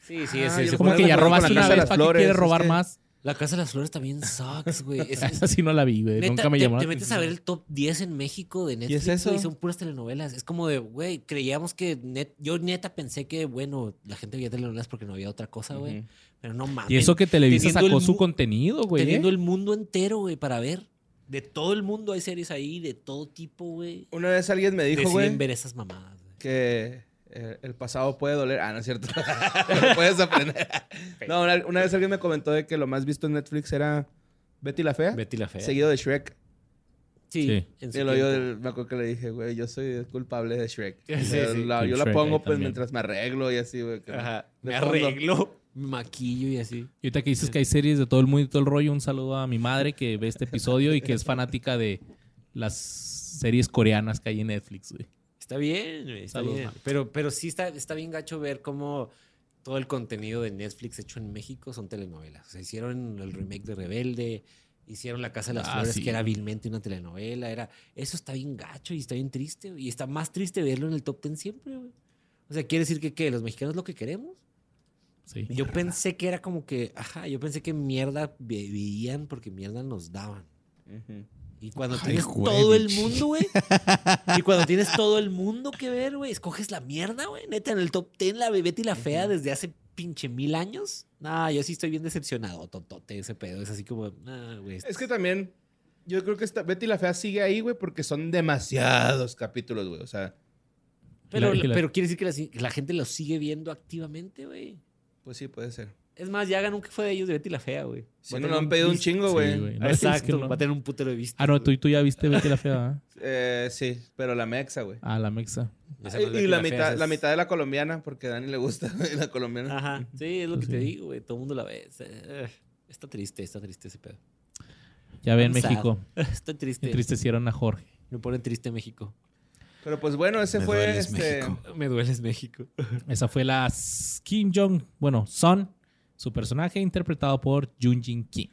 Sí, sí, Ah, ese- yo ese Como que ya robaste Casa una de vez, las ¿para qué Flores, quieres es robar más? La Casa de las Flores también sucks, güey. Es- Esa sí no la vi, güey. Neta, Nunca me te, llamó la te metes a ver el top 10 en México de Netflix es eso? y son puras telenovelas. Es como de, güey, creíamos que net, yo neta pensé que, bueno, la gente veía telenovelas porque no había otra cosa, güey. Pero no mames. Y eso que Televisa teniendo sacó el su contenido, güey. Teniendo ¿eh? el mundo entero, güey, para ver. De todo el mundo hay series ahí, de todo tipo, güey. Una vez alguien me dijo, güey, ver esas mamadas, güey. que eh, el pasado puede doler. Ah, no es cierto. Lo puedes aprender. no, una, una vez alguien me comentó de que lo más visto en Netflix era Betty la Fea, Betty la Fea. seguido de Shrek. Sí. Sí. Y lo yo me acuerdo que le dije, güey, yo soy culpable de Shrek. Sí, O sea, sí. la- Sí, yo la Shrek pongo pues mientras me arreglo y así, güey. Ajá. Me fondo. arreglo, me maquillo y así. Y ahorita que dices que hay series de todo el mundo y todo el rollo, un saludo a mi madre que ve este episodio y que es fanática de las series coreanas que hay en Netflix, güey. Está bien, güey, está Salud, bien. man. Pero, pero sí está, está bien gacho ver cómo todo el contenido de Netflix hecho en México son telenovelas. O sea, hicieron el remake de Rebelde, hicieron La Casa de las Ah, Flores, sí. que era vilmente una telenovela. Era, eso está bien gacho y está bien triste. Y está más triste verlo en el top ten siempre, güey. O sea, quiere decir que, ¿qué? ¿Los mexicanos lo que queremos? Sí. Yo pensé que era como que, ajá, yo pensé que mierda veían porque mierda nos daban. Y cuando Ay, tienes güey, todo el mundo, güey. y cuando tienes todo el mundo que ver, güey, escoges la mierda, güey. Neta, en el top 10, la Betty la Fea desde hace pinche mil años. Nah, yo sí estoy bien decepcionado, totote, ese pedo. Es así como, nah, güey. Es que también, yo creo que esta, Betty la Fea sigue ahí, güey, porque son demasiados capítulos, güey. O sea, Pero, la- la- pero quiere decir que la, que la gente lo sigue viendo activamente, güey. pues sí, puede ser. Es más, ya nunca fue de ellos de Betty la Fea, güey. Si a no lo han pedido un chingo, Sí, güey. No, es que Exacto, no. va a tener un putero de vista. Ah, no, tú, tú ya viste Betty la Fea, ¿verdad? Eh, sí, pero la mexa, güey. Ah, la mexa. Y, no y la, mitad, la mitad de la colombiana, porque a Dani le gusta la colombiana. Ajá, sí, es lo que te sí. digo, güey. Todo el mundo la ve. Eh, Está triste, está triste ese pedo. Ya ven. México. Está triste. Entristecieron a Jorge. Me pone triste México. Pero pues bueno, ese Me fue dueles, este. México. Me dueles México. Esa fue la Kim Jong, bueno, Son, su personaje interpretado por Jun-Jin Kim.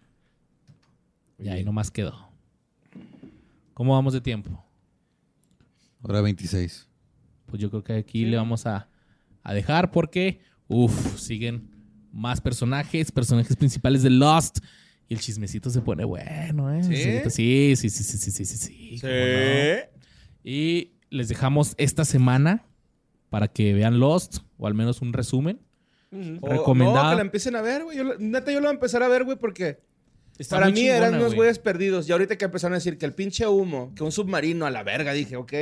Y ahí nomás quedó. ¿Cómo vamos de tiempo? Hora 26. Pues yo creo que aquí le vamos a, a dejar porque, uff, siguen más personajes, personajes principales de Lost. Y el chismecito se pone bueno, ¿eh? ¿Sí? Sí, sí, sí, sí, sí, sí, sí, sí. Y les dejamos esta semana para que vean Lost, o al menos un resumen. O- Recomendada. No, que la empiecen a ver, güey. Neta, yo la voy a empezar a ver, güey, porque Está para mí chingona, eran unos güey. güeyes perdidos. Y ahorita que empezaron a decir que el pinche humo, que un submarino a la verga, dije, ok.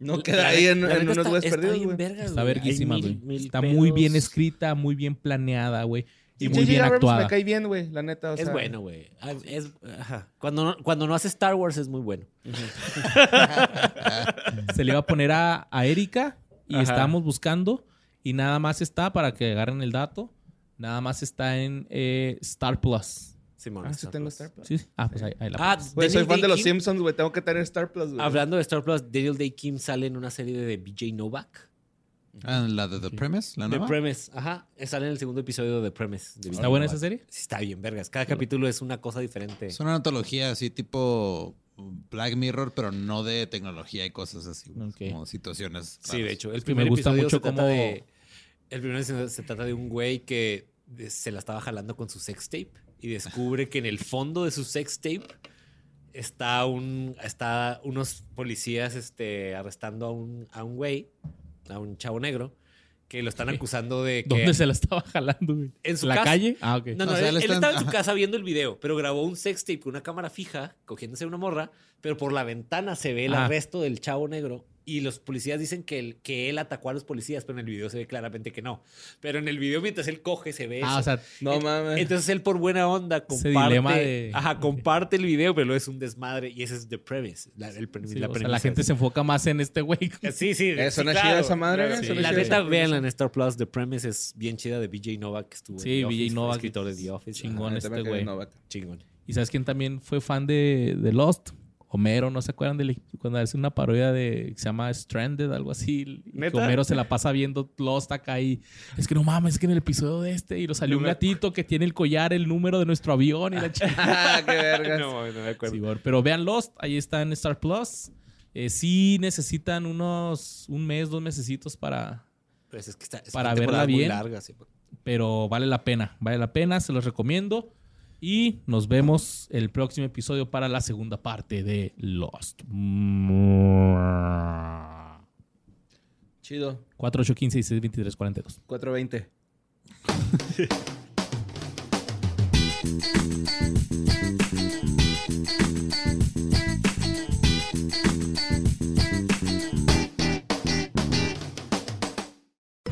No queda La ahí en, unos güeyes está perdidos, güey. Está güey. verguísima, Está muy bien escrita, muy bien planeada, güey. Y Y muy bien Abrams actuada. me cae bien, güey, la neta. o Es sea. bueno, güey. Ah, Es, ajá. Cuando, no, cuando no hace Star Wars es muy bueno. Se le iba a poner a, a Erika y Ajá. estábamos buscando y nada más está, para que agarren el dato, nada más está en eh, Star Plus. Simón, Ah, sí Star tengo Plus. Star Plus. Sí, sí. Ah, pues ahí, ahí la Ah. Güey, soy Daniel fan de los Simpsons, güey. Tengo que tener Star Plus, güey. Hablando de Star Plus, Daniel Day Kim sale en una serie de BJ Novak. Ah, la de The Premise, la The nueva. Premise. Ajá. Sale en el segundo episodio de The Premise. de ¿Está buena Novak. esa serie? Sí, está bien, vergas. Cada capítulo es una cosa diferente. Es una antología así tipo Black Mirror, pero no de tecnología y cosas así, güey. Ok. Como situaciones. Sí, de hecho. El me primer gusta episodio mucho se trata cómo- de... El primer episodio se trata de un güey que se la estaba jalando con su sex tape y descubre que en el fondo de su sex tape está un está unos policías este, arrestando a un, a un güey, a un chavo negro, que lo están acusando de que... ¿Dónde se la estaba jalando, güey? En su la casa. calle? Ah, ok. No, no, O sea, él, estaba en su casa viendo el video, pero grabó un sex tape con una cámara fija, cogiéndose una morra, pero por la ventana se ve el Ah. arresto del chavo negro. Y los policías dicen que él, que él atacó a los policías, pero en el video se ve claramente que no. Pero en el video, mientras él coge, se ve Ah, eso. o sea, No mames. Entonces él por buena onda Ese comparte, dilema de- ajá, comparte el video, pero es un desmadre y ese es the premise. La, el sí, la o sea, la gente es- se enfoca más en este güey. Sí, sí. Eh, sí, suena claro, chida esa madre, claro. Sí, La neta, véanla en Star Plus. The Premise es bien chida de BJ Novak, que estuvo en Sí, The BJ Novak, escritor de The Office. chingón. Ajá, este güey. Chingón. ¿Y sabes quién también fue fan de, de Lost? Homero, ¿no se acuerdan de cuando hace una parodia de que se llama Stranded, algo así? Y que ¿Neta? Homero se la pasa viendo Lost acá y es que no mames, es que en el episodio de este y lo salió No un gatito que tiene el collar, el número de nuestro avión y la chica. Ah, qué vergas. No, no me acuerdo. Sí, bueno, pero vean Lost, ahí está en Star Plus. Eh, sí necesitan unos un mes, dos mesecitos para, Pues es que está, es Para verla bien. larga, sí. pero vale la pena, vale la pena, se los recomiendo. Y nos vemos el próximo episodio para la segunda parte de Lost. Chido. 4, 8, 15, 16, 23, 42. 420.